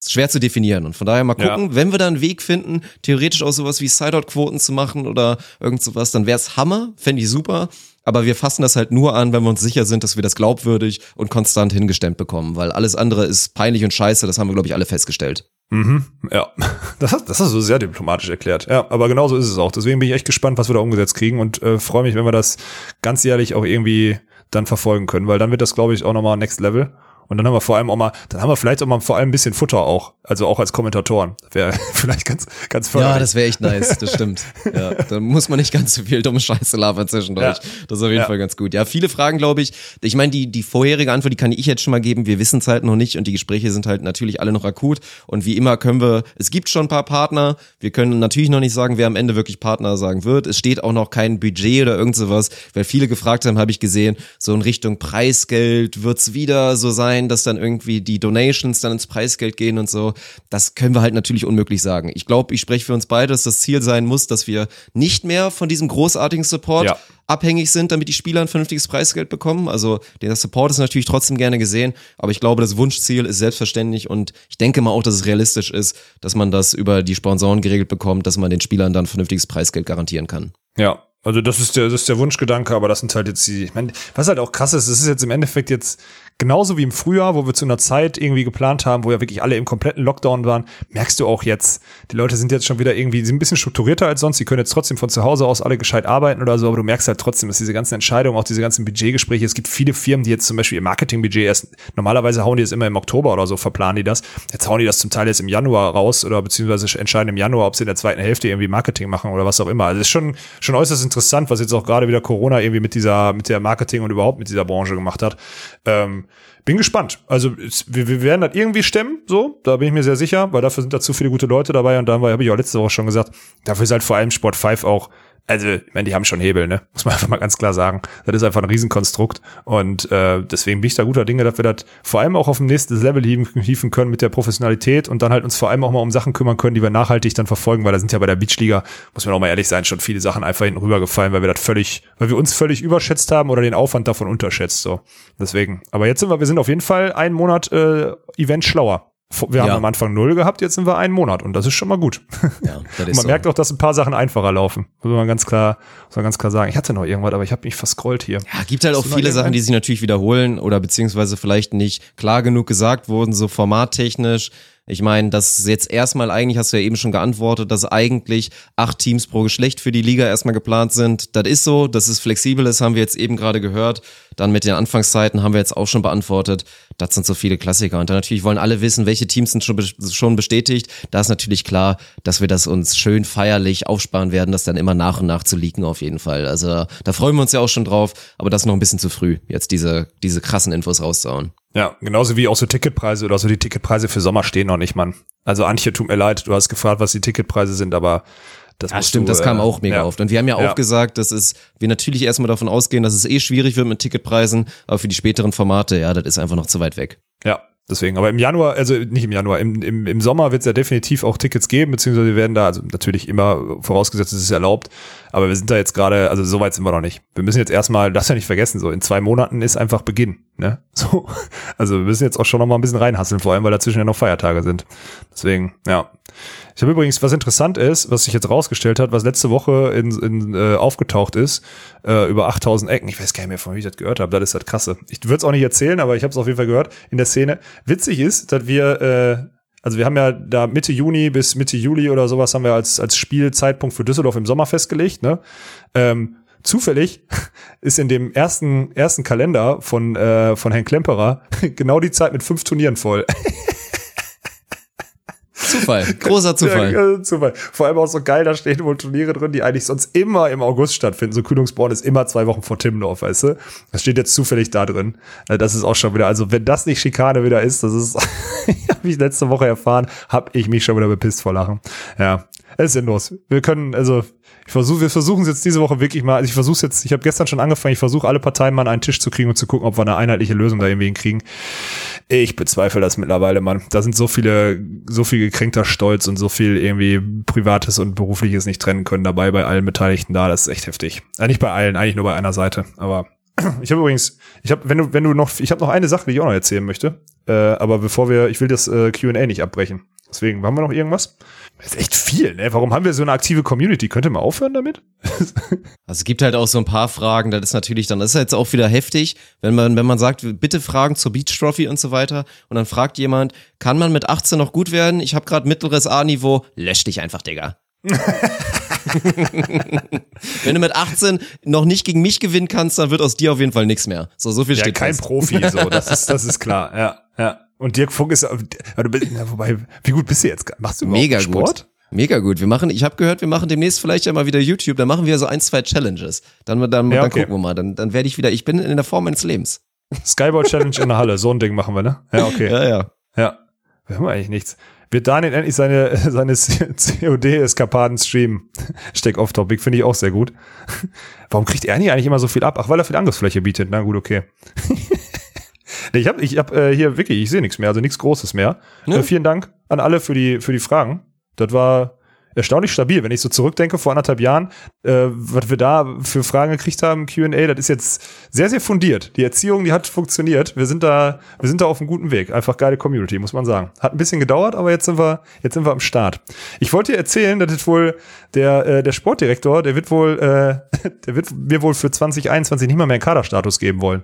S1: schwer zu definieren. Und von daher mal gucken,
S2: Ja.
S1: wenn wir da einen Weg finden, theoretisch auch sowas wie Sideout-Quoten zu machen oder irgend sowas, dann wär's Hammer, fände ich super. Aber wir fassen das halt nur an, wenn wir uns sicher sind, dass wir das glaubwürdig und konstant hingestemmt bekommen, weil alles andere ist peinlich und scheiße, das haben wir, glaube ich, alle festgestellt.
S2: Mhm, ja. (laughs) Das hast, das hast du sehr diplomatisch erklärt. Ja, aber genau so ist es auch. Deswegen bin ich echt gespannt, was wir da umgesetzt kriegen und äh, freue mich, wenn wir das ganzjährlich auch irgendwie dann verfolgen können, weil dann wird das, glaube ich, auch nochmal Next Level. Und dann haben wir vor allem auch mal, dann haben wir vielleicht auch mal vor allem ein bisschen Futter auch, also auch als Kommentatoren. Wäre (laughs) vielleicht ganz, ganz förderlich.
S1: Ja, das wäre echt nice, das stimmt. (laughs) Ja, da muss man nicht ganz so viel dumme Scheiße labern zwischendurch.
S2: Ja.
S1: Das ist auf jeden
S2: Ja.
S1: Fall ganz gut. Ja, viele Fragen, glaube ich. Ich meine, die, die vorherige Antwort, die kann ich jetzt schon mal geben. Wir wissen es halt noch nicht und die Gespräche sind halt natürlich alle noch akut. Und wie immer können wir, es gibt schon ein paar Partner. Wir können natürlich noch nicht sagen, wer am Ende wirklich Partner sagen wird. Es steht auch noch kein Budget oder irgend sowas, weil viele gefragt haben, habe ich gesehen, so in Richtung Preisgeld wird's wieder so sein, dass dann irgendwie die Donations dann ins Preisgeld gehen und so. Das können wir halt natürlich unmöglich sagen. Ich glaube, ich spreche für uns beide, dass das Ziel sein muss, dass wir nicht mehr von diesem großartigen Support
S2: Ja.
S1: abhängig sind, damit die Spieler ein vernünftiges Preisgeld bekommen. Also der Support ist natürlich trotzdem gerne gesehen, aber ich glaube, das Wunschziel ist selbstverständlich und ich denke mal auch, dass es realistisch ist, dass man das über die Sponsoren geregelt bekommt, dass man den Spielern dann vernünftiges Preisgeld garantieren kann.
S2: Ja, also das ist der, das ist der Wunschgedanke, aber das sind halt jetzt die, ich meine, was halt auch krass ist, es ist jetzt im Endeffekt jetzt genauso wie im Frühjahr, wo wir zu einer Zeit irgendwie geplant haben, wo ja wirklich alle im kompletten Lockdown waren, merkst du auch jetzt, die Leute sind jetzt schon wieder irgendwie, sind ein bisschen strukturierter als sonst, die können jetzt trotzdem von zu Hause aus alle gescheit arbeiten oder so, aber du merkst halt trotzdem, dass diese ganzen Entscheidungen, auch diese ganzen Budgetgespräche, es gibt viele Firmen, die jetzt zum Beispiel ihr Marketingbudget erst, normalerweise hauen die es immer im Oktober oder so, verplanen die das, jetzt hauen die das zum Teil jetzt im Januar raus oder beziehungsweise entscheiden im Januar, ob sie in der zweiten Hälfte irgendwie Marketing machen oder was auch immer. Also es ist schon, schon äußerst interessant, was jetzt auch gerade wieder Corona irgendwie mit dieser, mit der Marketing und überhaupt mit dieser Branche gemacht hat. Ähm, bin gespannt. Also wir, wir werden das irgendwie stemmen, so, da bin ich mir sehr sicher, weil dafür sind da zu viele gute Leute dabei und dann habe ich auch letzte Woche schon gesagt, dafür ist halt vor allem Sport 5 auch also, ich meine, die haben schon Hebel, ne? Muss man einfach mal ganz klar sagen. Das ist einfach ein Riesenkonstrukt. Und äh, deswegen bin ich da guter Dinge, dass wir das vor allem auch auf ein nächstes Level hieven können mit der Professionalität und dann halt uns vor allem auch mal um Sachen kümmern können, die wir nachhaltig dann verfolgen, weil da sind ja bei der Beachliga, muss man auch mal ehrlich sein, schon viele Sachen einfach hinten rübergefallen, weil wir das völlig, weil wir uns völlig überschätzt haben oder den Aufwand davon unterschätzt. So. Deswegen. Aber jetzt sind wir, wir sind auf jeden Fall einen Monat äh, Event schlauer. Wir haben
S1: Ja.
S2: am Anfang null gehabt, jetzt sind wir einen Monat und das ist schon mal gut.
S1: Ja, (laughs) das ist
S2: man
S1: so.
S2: merkt auch, dass ein paar Sachen einfacher laufen. Muss man ganz klar, muss man ganz klar sagen. Ich hatte noch irgendwas, aber ich habe mich verscrollt hier.
S1: Ja, gibt halt auch
S2: Hast du noch
S1: viele Sachen, die sich natürlich wiederholen oder beziehungsweise vielleicht nicht klar genug gesagt wurden, so formattechnisch. Ich meine, dass jetzt erstmal eigentlich, hast du ja eben schon geantwortet, dass eigentlich acht Teams pro Geschlecht für die Liga erstmal geplant sind. Das ist so, dass es flexibel ist, haben wir jetzt eben gerade gehört. Dann mit den Anfangszeiten haben wir jetzt auch schon beantwortet. Das sind so viele Klassiker. Und dann natürlich wollen alle wissen, welche Teams sind schon, bes- schon bestätigt. Da ist natürlich klar, dass wir das uns schön feierlich aufsparen werden, das dann immer nach und nach zu leaken auf jeden Fall. Also da freuen wir uns ja auch schon drauf, aber das ist noch ein bisschen zu früh, jetzt diese, diese krassen Infos rauszuhauen.
S2: Ja, genauso wie auch so Ticketpreise oder so. Die Ticketpreise für Sommer stehen noch nicht, Mann. Also Antje, tut mir leid, du hast gefragt, was die Ticketpreise sind, aber das
S1: Ja, stimmt,
S2: du,
S1: das kam
S2: äh,
S1: auch mega
S2: ja.
S1: oft. Und wir haben ja,
S2: Ja.
S1: auch gesagt, dass es, wir natürlich erstmal davon ausgehen, dass es eh schwierig wird mit Ticketpreisen, aber für die späteren Formate, ja, das ist einfach noch zu weit weg.
S2: Ja, deswegen. Aber im Januar, also nicht im Januar, im, im, im Sommer wird es ja definitiv auch Tickets geben, beziehungsweise wir werden da, also natürlich immer vorausgesetzt, es ist erlaubt, aber wir sind da jetzt gerade, also so weit sind wir noch nicht. Wir müssen jetzt erstmal, das ja nicht vergessen, so in zwei Monaten ist einfach Beginn. Ne? (laughs) So. Also wir müssen jetzt auch schon noch mal ein bisschen reinhasseln, vor allem, weil dazwischen ja noch Feiertage sind. Deswegen, ja. Ich habe übrigens, was interessant ist, was sich jetzt rausgestellt hat, was letzte Woche in, in, äh, aufgetaucht ist, äh, über 8000 Ecken. Ich weiß gar nicht mehr, von wie ich das gehört habe. Das ist das krasse. Ich würde es auch nicht erzählen, aber ich habe es auf jeden Fall gehört in der Szene. Witzig ist, dass wir, äh, also wir haben ja da Mitte Juni bis Mitte Juli oder sowas haben wir als, als Spielzeitpunkt für Düsseldorf im Sommer festgelegt. Ne? Ähm, zufällig (laughs) ist in dem ersten, ersten Kalender von, äh, von Herrn Klemperer (laughs) genau die Zeit mit fünf Turnieren voll. (laughs)
S1: Zufall, (laughs) großer Zufall.
S2: Ja, äh, Zufall. Vor allem auch so geil, da stehen wohl Turniere drin, die eigentlich sonst immer im August stattfinden. So Kühlungsborn ist immer zwei Wochen vor Timmendorf, weißt du? Das steht jetzt zufällig da drin. Äh, Das ist auch schon wieder, also wenn das nicht Schikane wieder ist, das ist, (laughs) habe ich letzte Woche erfahren, habe ich mich schon wieder bepisst vor Lachen. Ja, es ist sinnlos. Wir können, also ich versuche, wir versuchen es jetzt diese Woche wirklich mal, also ich versuche jetzt, ich habe gestern schon angefangen, ich versuche alle Parteien mal an einen Tisch zu kriegen und zu gucken, ob wir eine einheitliche Lösung da irgendwie hinkriegen. Ich bezweifle das mittlerweile, Mann. Da sind so viele, so viel gekränkter Stolz und so viel irgendwie Privates und Berufliches nicht trennen können dabei bei allen Beteiligten da. Das ist echt heftig. Äh, nicht bei allen, eigentlich nur bei einer Seite. Aber (clears throat) ich habe übrigens, ich habe, wenn du, wenn du noch, ich habe noch eine Sache, die ich auch noch erzählen möchte. Äh, aber bevor wir, ich will das äh, Q&A nicht abbrechen. Deswegen, haben wir noch irgendwas? Das ist echt viel, ne? Warum haben wir so eine aktive Community? Könnt ihr mal aufhören damit? (laughs)
S1: Also es gibt halt auch so ein paar Fragen, das ist natürlich dann, das ist jetzt auch wieder heftig, wenn man, wenn man sagt, bitte Fragen zur Beach Trophy und so weiter und dann fragt jemand, kann man mit 18 noch gut werden? Ich habe gerade mittleres A-Niveau, lösch dich einfach, Digga. (laughs) wenn du mit 18 noch nicht gegen mich gewinnen kannst, dann wird aus dir auf jeden Fall nichts mehr. So, so viel
S2: Ja,
S1: steht
S2: kein
S1: fest.
S2: Profi, so, das ist, das ist (laughs) klar, ja, ja. Und Dirk Funk ist, ja, wobei, wie gut bist du jetzt? Machst du
S1: Mega
S2: Sport?
S1: gut. Mega gut. Wir machen, ich habe gehört, wir machen demnächst vielleicht ja mal wieder YouTube, dann machen wir so ein, zwei Challenges. Dann, dann,
S2: Ja,
S1: dann
S2: okay.
S1: gucken wir mal. Dann, dann werde ich wieder, ich bin in der Form meines Lebens.
S2: Skyball Challenge in der Halle, so ein Ding machen wir, ne? Ja, okay.
S1: Ja, ja.
S2: Ja. Wir haben eigentlich nichts. Wird Daniel endlich seine, (laughs) seine COD-Eskapaden streamen? Steck off Topic, finde ich auch sehr gut. Warum kriegt Ernie eigentlich immer so viel ab? Ach, weil er viel Angriffsfläche bietet. Na gut, okay. Ich habe ich hab, äh, hier wirklich, ich sehe nichts mehr, also nichts Großes mehr.
S1: Ja.
S2: Äh, vielen Dank an alle für die, für die Fragen. Das war erstaunlich stabil. Wenn ich so zurückdenke, vor anderthalb Jahren, äh, was wir da für Fragen gekriegt haben, Q&A, das ist jetzt sehr, sehr fundiert. Die Erziehung, die hat funktioniert. Wir sind da, wir sind da auf einem guten Weg. Einfach geile Community, muss man sagen. Hat ein bisschen gedauert, aber jetzt sind wir, jetzt sind wir am Start. Ich wollte dir erzählen, dass das wohl der, äh, der Sportdirektor, der wird wohl, äh, (laughs) der wird mir wohl für 2021 nicht mal mehr einen Kaderstatus geben wollen.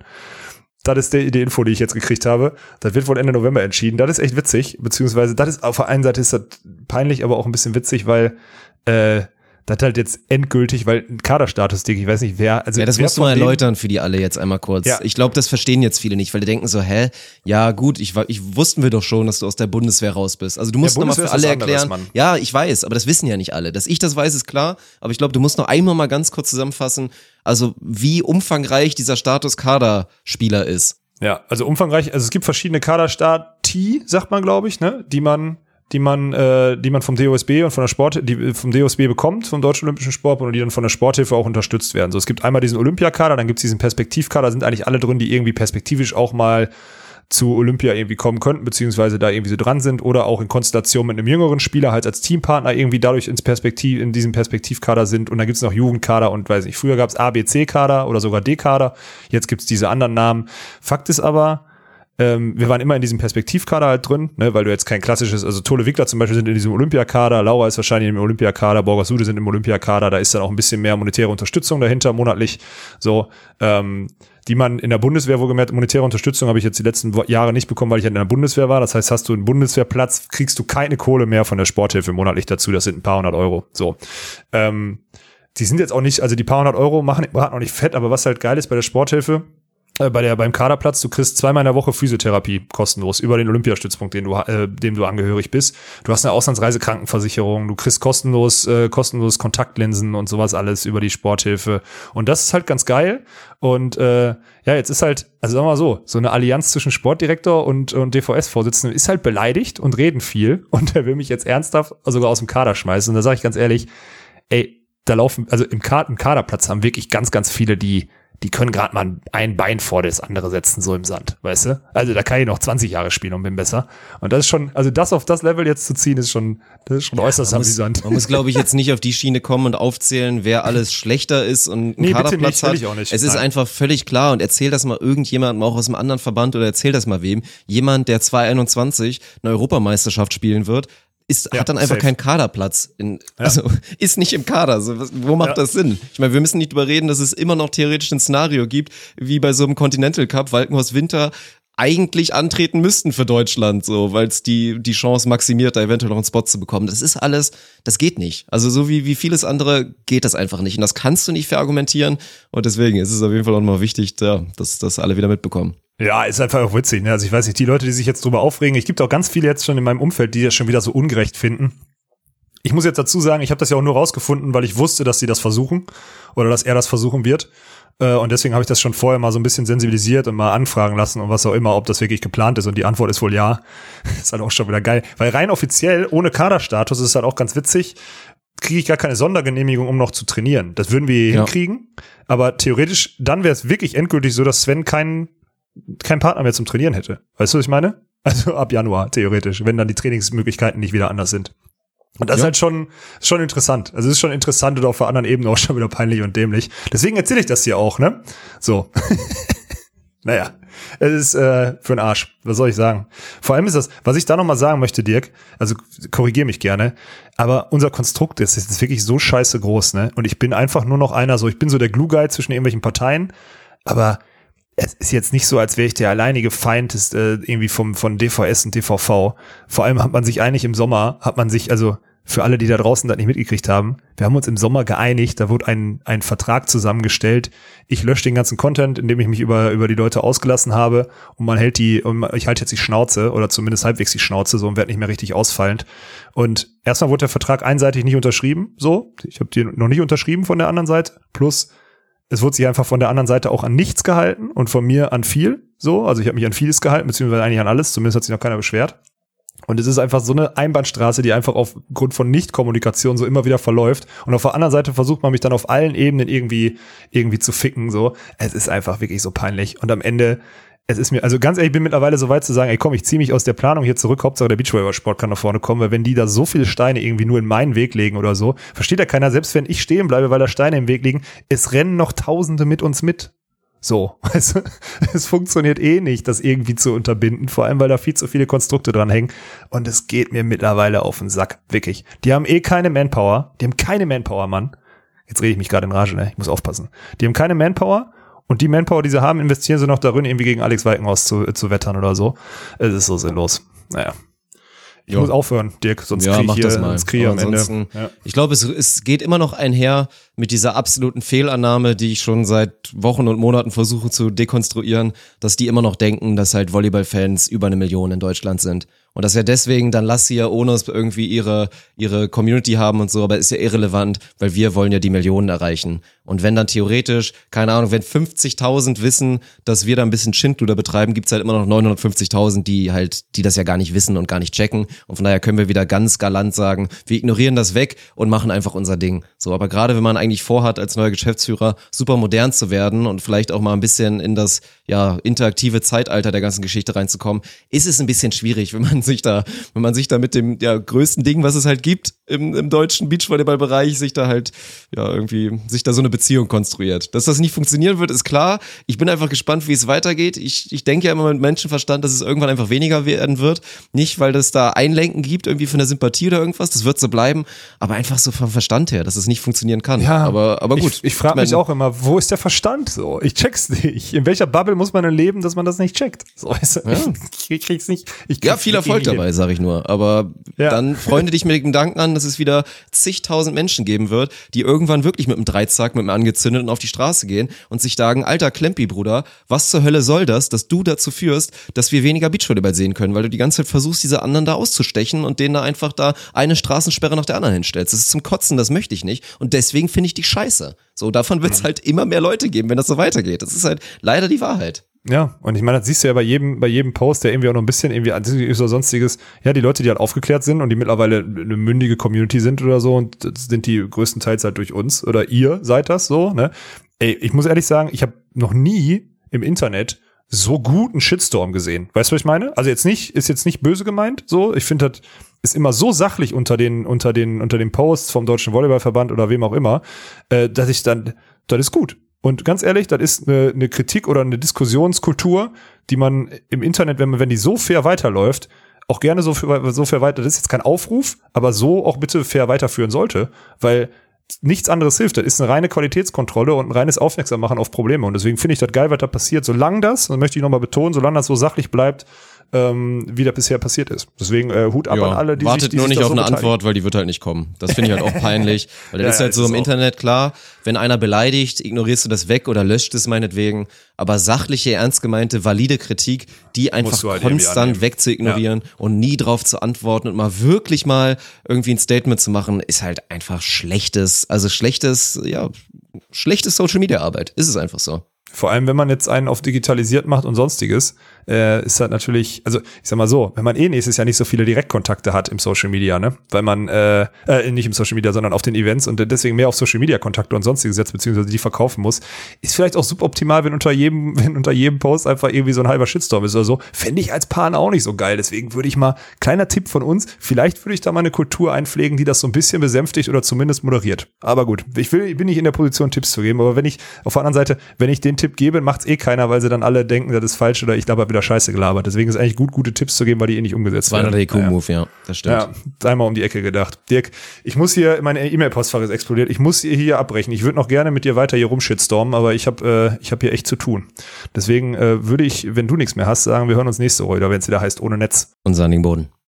S2: Das ist die, die Info, die ich jetzt gekriegt habe. Das wird wohl Ende November entschieden. Das ist echt witzig, beziehungsweise das ist auf der einen Seite ist das peinlich, aber auch ein bisschen witzig, weil äh, das halt jetzt endgültig, weil ein Kaderstatus, Dick, ich weiß nicht, wer, also
S1: Ja, das musst du mal erläutern für die alle jetzt einmal kurz.
S2: Ja.
S1: Ich glaube, das verstehen jetzt viele nicht, weil die denken so, hä, ja gut, ich, ich wussten wir doch schon, dass du aus der Bundeswehr raus bist. Also du musst nochmal
S2: Bundeswehr
S1: für alle
S2: anderes,
S1: erklären.
S2: Mann.
S1: ja, ich weiß, aber das wissen ja nicht alle. Dass ich das weiß, ist klar. Aber ich glaube, du musst noch einmal mal ganz kurz zusammenfassen, also wie umfangreich dieser Status Kaderspieler ist.
S2: Ja, also umfangreich, also es gibt verschiedene Kaderstati, sagt man, glaube ich, ne, die man, die man, äh, die man vom DOSB und von der Sport, die vom DOSB bekommt, vom Deutschen Olympischen Sportbund und die dann von der Sporthilfe auch unterstützt werden. So, es gibt einmal diesen Olympiakader, dann gibt's diesen Perspektivkader, sind eigentlich alle drin, die irgendwie perspektivisch auch mal zu Olympia irgendwie kommen könnten, beziehungsweise da irgendwie so dran sind oder auch in Konstellation mit einem jüngeren Spieler halt als Teampartner irgendwie dadurch ins Perspektiv, in diesem Perspektivkader sind und dann gibt's noch Jugendkader und weiß nicht, früher gab's A, B, C-Kader oder sogar D-Kader, jetzt gibt's diese anderen Namen. Fakt ist aber, ähm, wir waren immer in diesem Perspektivkader halt drin, ne, weil du jetzt kein klassisches, also Tole Wickler zum Beispiel sind in diesem Olympiakader, Laura ist wahrscheinlich im Olympiakader, Borgasude sind im Olympiakader, da ist dann auch ein bisschen mehr monetäre Unterstützung dahinter monatlich, so, ähm, die man in der Bundeswehr, wo gemerkt, monetäre Unterstützung habe ich jetzt die letzten Jahre nicht bekommen, weil ich halt in der Bundeswehr war. Das heißt, hast du einen Bundeswehrplatz, kriegst du keine Kohle mehr von der Sporthilfe monatlich dazu. Das sind ein paar hundert Euro. So. Ähm, die sind jetzt auch nicht, also die paar hundert Euro machen machen auch nicht fett, aber was halt geil ist bei der Sporthilfe, äh, bei der beim Kaderplatz, du kriegst zweimal in der Woche Physiotherapie kostenlos über den Olympiastützpunkt, den du äh, dem du angehörig bist. Du hast eine Auslandsreisekrankenversicherung, du kriegst kostenlos äh, kostenlos Kontaktlinsen und sowas alles über die Sporthilfe. Und das ist halt ganz geil. Und äh, ja, jetzt ist halt, also sagen wir mal so, so eine Allianz zwischen Sportdirektor und und DVS-Vorsitzenden ist halt beleidigt und reden viel. (laughs) Und der will mich jetzt ernsthaft sogar aus dem Kader schmeißen. Und da sage ich ganz ehrlich, ey, da laufen, also im, Kader, im Kaderplatz haben wirklich ganz, ganz viele, die, die können gerade mal ein Bein vor das andere setzen, so im Sand, weißt du? Also da kann ich noch 20 Jahre spielen und bin besser. Und das ist schon, also das auf das Level jetzt zu ziehen, ist schon, das ist schon äußerst
S1: Man muss,
S2: amüsant.
S1: man muss glaube ich, jetzt nicht auf die Schiene kommen und aufzählen, wer alles schlechter ist und einen
S2: Nee,
S1: Kaderplatz
S2: nicht,
S1: hat.
S2: ich auch nicht.
S1: Es ist
S2: Nein.
S1: einfach völlig klar und erzähl das mal irgendjemandem auch aus einem anderen Verband oder erzähl das mal wem. Jemand, der 2021 eine Europameisterschaft spielen wird, ist,
S2: Ja,
S1: hat dann einfach
S2: safe.
S1: keinen Kaderplatz. In, Also (laughs) ist nicht im Kader. So, was, wo macht
S2: Ja.
S1: das Sinn? Ich meine, wir müssen nicht drüber reden, dass es immer noch theoretisch ein Szenario gibt, wie bei so einem Continental Cup, Walkenhorst Winter eigentlich antreten müssten für Deutschland, so, weil es die, die Chance maximiert, da eventuell noch einen Spot zu bekommen. Das ist alles, das geht nicht. Also so wie, wie vieles andere geht das einfach nicht. Und das kannst du nicht verargumentieren. Und deswegen ist es auf jeden Fall auch mal wichtig, ja, dass das alle wieder mitbekommen.
S2: Ja, ist einfach auch witzig. Ne? Also ich weiß nicht, die Leute, die sich jetzt drüber aufregen, ich gibt auch ganz viele jetzt schon in meinem Umfeld, die das schon wieder so ungerecht finden. Ich muss jetzt dazu sagen, ich habe das ja auch nur rausgefunden, weil ich wusste, dass sie das versuchen oder dass er das versuchen wird. Äh, Und deswegen habe ich das schon vorher mal so ein bisschen sensibilisiert und mal anfragen lassen und was auch immer, ob das wirklich geplant ist. Und die Antwort ist wohl ja. (laughs) ist halt auch schon wieder geil. Weil rein offiziell, ohne Kaderstatus, ist es halt auch ganz witzig, kriege ich gar keine Sondergenehmigung, um noch zu trainieren. Das würden wir hier
S1: Ja.
S2: hinkriegen. Aber theoretisch, dann wäre es wirklich endgültig so, dass Sven keinen kein Partner mehr zum Trainieren hätte. Weißt du, was ich meine? (laughs) Also ab Januar, theoretisch, wenn dann die Trainingsmöglichkeiten nicht wieder anders sind. Und das ist
S1: Ja.
S2: halt schon, schon interessant. Also es ist schon interessant und auf der anderen Ebene auch schon wieder peinlich und dämlich. Deswegen erzähle ich das hier auch, ne? So. (laughs) naja, es ist äh, für den Arsch. Was soll ich sagen? Vor allem ist das, was ich da nochmal sagen möchte, Dirk, also korrigier mich gerne, aber unser Konstrukt ist, ist wirklich so scheiße groß, ne? Und ich bin einfach nur noch einer, so ich bin so der Glue-Guy zwischen irgendwelchen Parteien, aber es ist jetzt nicht so, als wäre ich der alleinige Feind des, äh, irgendwie vom, von DVS und DVV. Vor allem hat man sich eigentlich im Sommer, hat man sich, also für alle, die da draußen das nicht mitgekriegt haben, wir haben uns im Sommer geeinigt, da wurde ein, ein Vertrag zusammengestellt. Ich lösche den ganzen Content, indem ich mich über, über die Leute ausgelassen habe und man hält die, und ich halte jetzt die Schnauze oder zumindest halbwegs die Schnauze so und werde nicht mehr richtig ausfallend. Und erstmal wurde der Vertrag einseitig nicht unterschrieben, so. Ich habe die noch nicht unterschrieben von der anderen Seite. Plus, es wurde sich einfach von der anderen Seite auch an nichts gehalten und von mir an viel. So, also ich habe mich an vieles gehalten, beziehungsweise eigentlich an alles, zumindest hat sich noch keiner beschwert. Und es ist einfach so eine Einbahnstraße, die einfach aufgrund von Nichtkommunikation so immer wieder verläuft. Und auf der anderen Seite versucht man mich dann auf allen Ebenen irgendwie, irgendwie zu ficken, so. Es ist einfach wirklich so peinlich. Und am Ende, es ist mir, also ganz ehrlich, ich bin mittlerweile so weit zu sagen, ey komm, ich ziehe mich aus der Planung hier zurück, Hauptsache der Beachvolleyball-Sport kann nach vorne kommen, weil wenn die da so viele Steine irgendwie nur in meinen Weg legen oder so, versteht ja keiner, selbst wenn ich stehen bleibe, weil da Steine im Weg liegen, es rennen noch Tausende mit uns mit. So, (laughs) du, es funktioniert eh nicht, das irgendwie zu unterbinden, vor allem weil da viel zu viele Konstrukte dran hängen und es geht mir mittlerweile auf den Sack, wirklich. Die haben eh keine Manpower, die haben keine Manpower, Mann. Jetzt rede ich mich gerade in Rage, ne? Ich muss aufpassen. Die haben keine Manpower Und die Manpower, die sie haben, investieren sie noch darin, irgendwie gegen Alex Weikenhaus zu, äh, zu wettern oder so. Es ist so sinnlos. Naja. Ich
S1: Ja.
S2: muss aufhören, Dirk, sonst
S1: Ja,
S2: krieg
S1: mach
S2: ich
S1: das
S2: hier,
S1: mal.
S2: sonst krieg am Ende. Ja.
S1: Ich glaube, es, es geht immer noch einher mit dieser absoluten Fehlannahme, die ich schon seit Wochen und Monaten versuche zu dekonstruieren, dass die immer noch denken, dass halt Volleyballfans über eine Million in Deutschland sind. Und dass ja deswegen dann Lassia Onos irgendwie ihre, ihre Community haben und so, aber ist ja irrelevant, weil wir wollen ja die Millionen erreichen. Und wenn dann theoretisch, keine Ahnung, wenn 50.000 wissen, dass wir da ein bisschen Schindluder betreiben, gibt's halt immer noch 950.000, die halt, die das ja gar nicht wissen und gar nicht checken. Und von daher können wir wieder ganz galant sagen, wir ignorieren das weg und machen einfach unser Ding. So, aber gerade wenn man eigentlich vorhat, als neuer Geschäftsführer super modern zu werden und vielleicht auch mal ein bisschen in das, ja, interaktive Zeitalter der ganzen Geschichte reinzukommen, ist es ein bisschen schwierig, wenn man sich da, wenn man sich da mit dem, ja, größten Ding, was es halt gibt im, im deutschen Beachvolleyball-Bereich, sich da halt, ja, irgendwie, sich da so eine Beziehung konstruiert. Dass das nicht funktionieren wird, ist klar. Ich bin einfach gespannt, wie es weitergeht. Ich, ich denke ja immer mit Menschenverstand, dass es irgendwann einfach weniger werden wird. Nicht, weil das da Einlenken gibt, irgendwie von der Sympathie oder irgendwas. Das wird so bleiben. Aber einfach so vom Verstand her, dass es nicht funktionieren kann.
S2: Ja,
S1: aber, aber gut.
S2: Ich, ich frage mich auch immer, wo ist der Verstand so? Ich check's nicht. In welcher Bubble muss man denn leben, dass man das nicht checkt? So, weißt du? (laughs) Ich krieg's nicht. Ich
S1: Ja,
S2: krieg's
S1: viel
S2: wirklich
S1: Erfolg dabei, sage ich nur. Aber
S2: Ja.
S1: dann freunde dich mit dem Gedanken an, dass es wieder zigtausend Menschen geben wird, die irgendwann wirklich mit einem Dreizack, mit einem angezündeten auf die Straße gehen und sich sagen, alter Klempi, Bruder, was zur Hölle soll das, dass du dazu führst, dass wir weniger Beachvolleyball sehen können, weil du die ganze Zeit versuchst, diese anderen da auszustechen und denen da einfach da eine Straßensperre nach der anderen hinstellst. Das ist zum Kotzen, das möchte ich nicht. Und deswegen finde ich die scheiße. So, davon wird es halt immer mehr Leute geben, wenn das so weitergeht. Das ist halt leider die Wahrheit.
S2: Ja, und ich meine, das siehst du ja bei jedem, bei jedem Post, der irgendwie auch noch ein bisschen irgendwie oder sonstiges, ja, die Leute, die halt aufgeklärt sind und die mittlerweile eine mündige Community sind oder so und sind die größtenteils halt durch uns oder ihr seid das so, ne? Ey, ich muss ehrlich sagen, ich habe noch nie im Internet so gut einen Shitstorm gesehen. Weißt du, was ich meine? Also jetzt nicht, ist jetzt nicht böse gemeint, so. Ich finde, das ist immer so sachlich unter den, unter den, unter den Posts vom Deutschen Volleyballverband oder wem auch immer, äh, dass ich dann, das ist gut. Und ganz ehrlich, das ist eine, eine Kritik oder eine Diskussionskultur, die man im Internet, wenn man, wenn die so fair weiterläuft, auch gerne so, so fair weiter, das ist jetzt kein Aufruf, aber so auch bitte fair weiterführen sollte, weil nichts anderes hilft. Das ist eine reine Qualitätskontrolle und ein reines Aufmerksammachen auf Probleme. Und deswegen finde ich das geil, was da passiert. Solange das, und möchte ich nochmal betonen, solange das so sachlich bleibt, ähm, wie das bisher passiert ist. Deswegen äh, Hut ab an alle, die
S1: wartet
S2: sich, die
S1: nur nicht auf
S2: so
S1: eine
S2: beteiligen.
S1: Antwort, weil die wird halt nicht kommen. Das finde ich halt auch (laughs) peinlich. Weil das
S2: Ja,
S1: ist
S2: ja,
S1: halt so
S2: ist
S1: im. Internet klar, wenn einer beleidigt, ignorierst du das weg oder löscht es meinetwegen. Aber sachliche, ernst gemeinte, valide Kritik, die einfach
S2: halt
S1: konstant wegzuignorieren und nie drauf zu antworten und mal wirklich mal irgendwie ein Statement zu machen, ist halt einfach schlechtes, also schlechtes, ja, schlechtes Social Media Arbeit. Ist es einfach so.
S2: Vor allem, wenn man jetzt einen auf digitalisiert macht und sonstiges, äh, ist halt natürlich, also ich sag mal so, wenn man eh nächstes Jahr nicht so viele Direktkontakte hat im Social Media, ne? Weil man, äh, äh, nicht im Social Media, sondern auf den Events und deswegen mehr auf Social Media Kontakte und sonstiges setzt, beziehungsweise die verkaufen muss, ist vielleicht auch suboptimal, wenn unter jedem, (laughs) wenn unter jedem Post einfach irgendwie so ein halber Shitstorm ist oder so. Fände ich als Pan auch nicht so geil. Deswegen würde ich mal, kleiner Tipp von uns, vielleicht würde ich da mal eine Kultur einpflegen, die das so ein bisschen besänftigt oder zumindest moderiert. Aber gut, ich will, bin nicht in der Position, Tipps zu geben, aber wenn ich, auf der anderen Seite, wenn ich den Tipp gebe, macht's eh keiner, weil sie dann alle denken, das ist falsch oder ich glaube, wieder Scheiße gelabert. Deswegen ist es eigentlich gut, gute Tipps zu geben, weil die eh nicht umgesetzt werden.
S1: 200 EQ-Move, ja, das stimmt.
S2: Ja, dreimal um die Ecke gedacht. Dirk, ich muss hier, meine E-Mail-Postfach ist explodiert. Ich muss hier, hier abbrechen. Ich würde noch gerne mit dir weiter hier rumshitstormen, aber ich habe äh, ich hab hier echt zu tun. Deswegen äh, würde ich, wenn du nichts mehr hast, sagen, wir hören uns nächste Woche wieder, wenn es wieder heißt, ohne Netz.
S1: Und Sandigen Boden.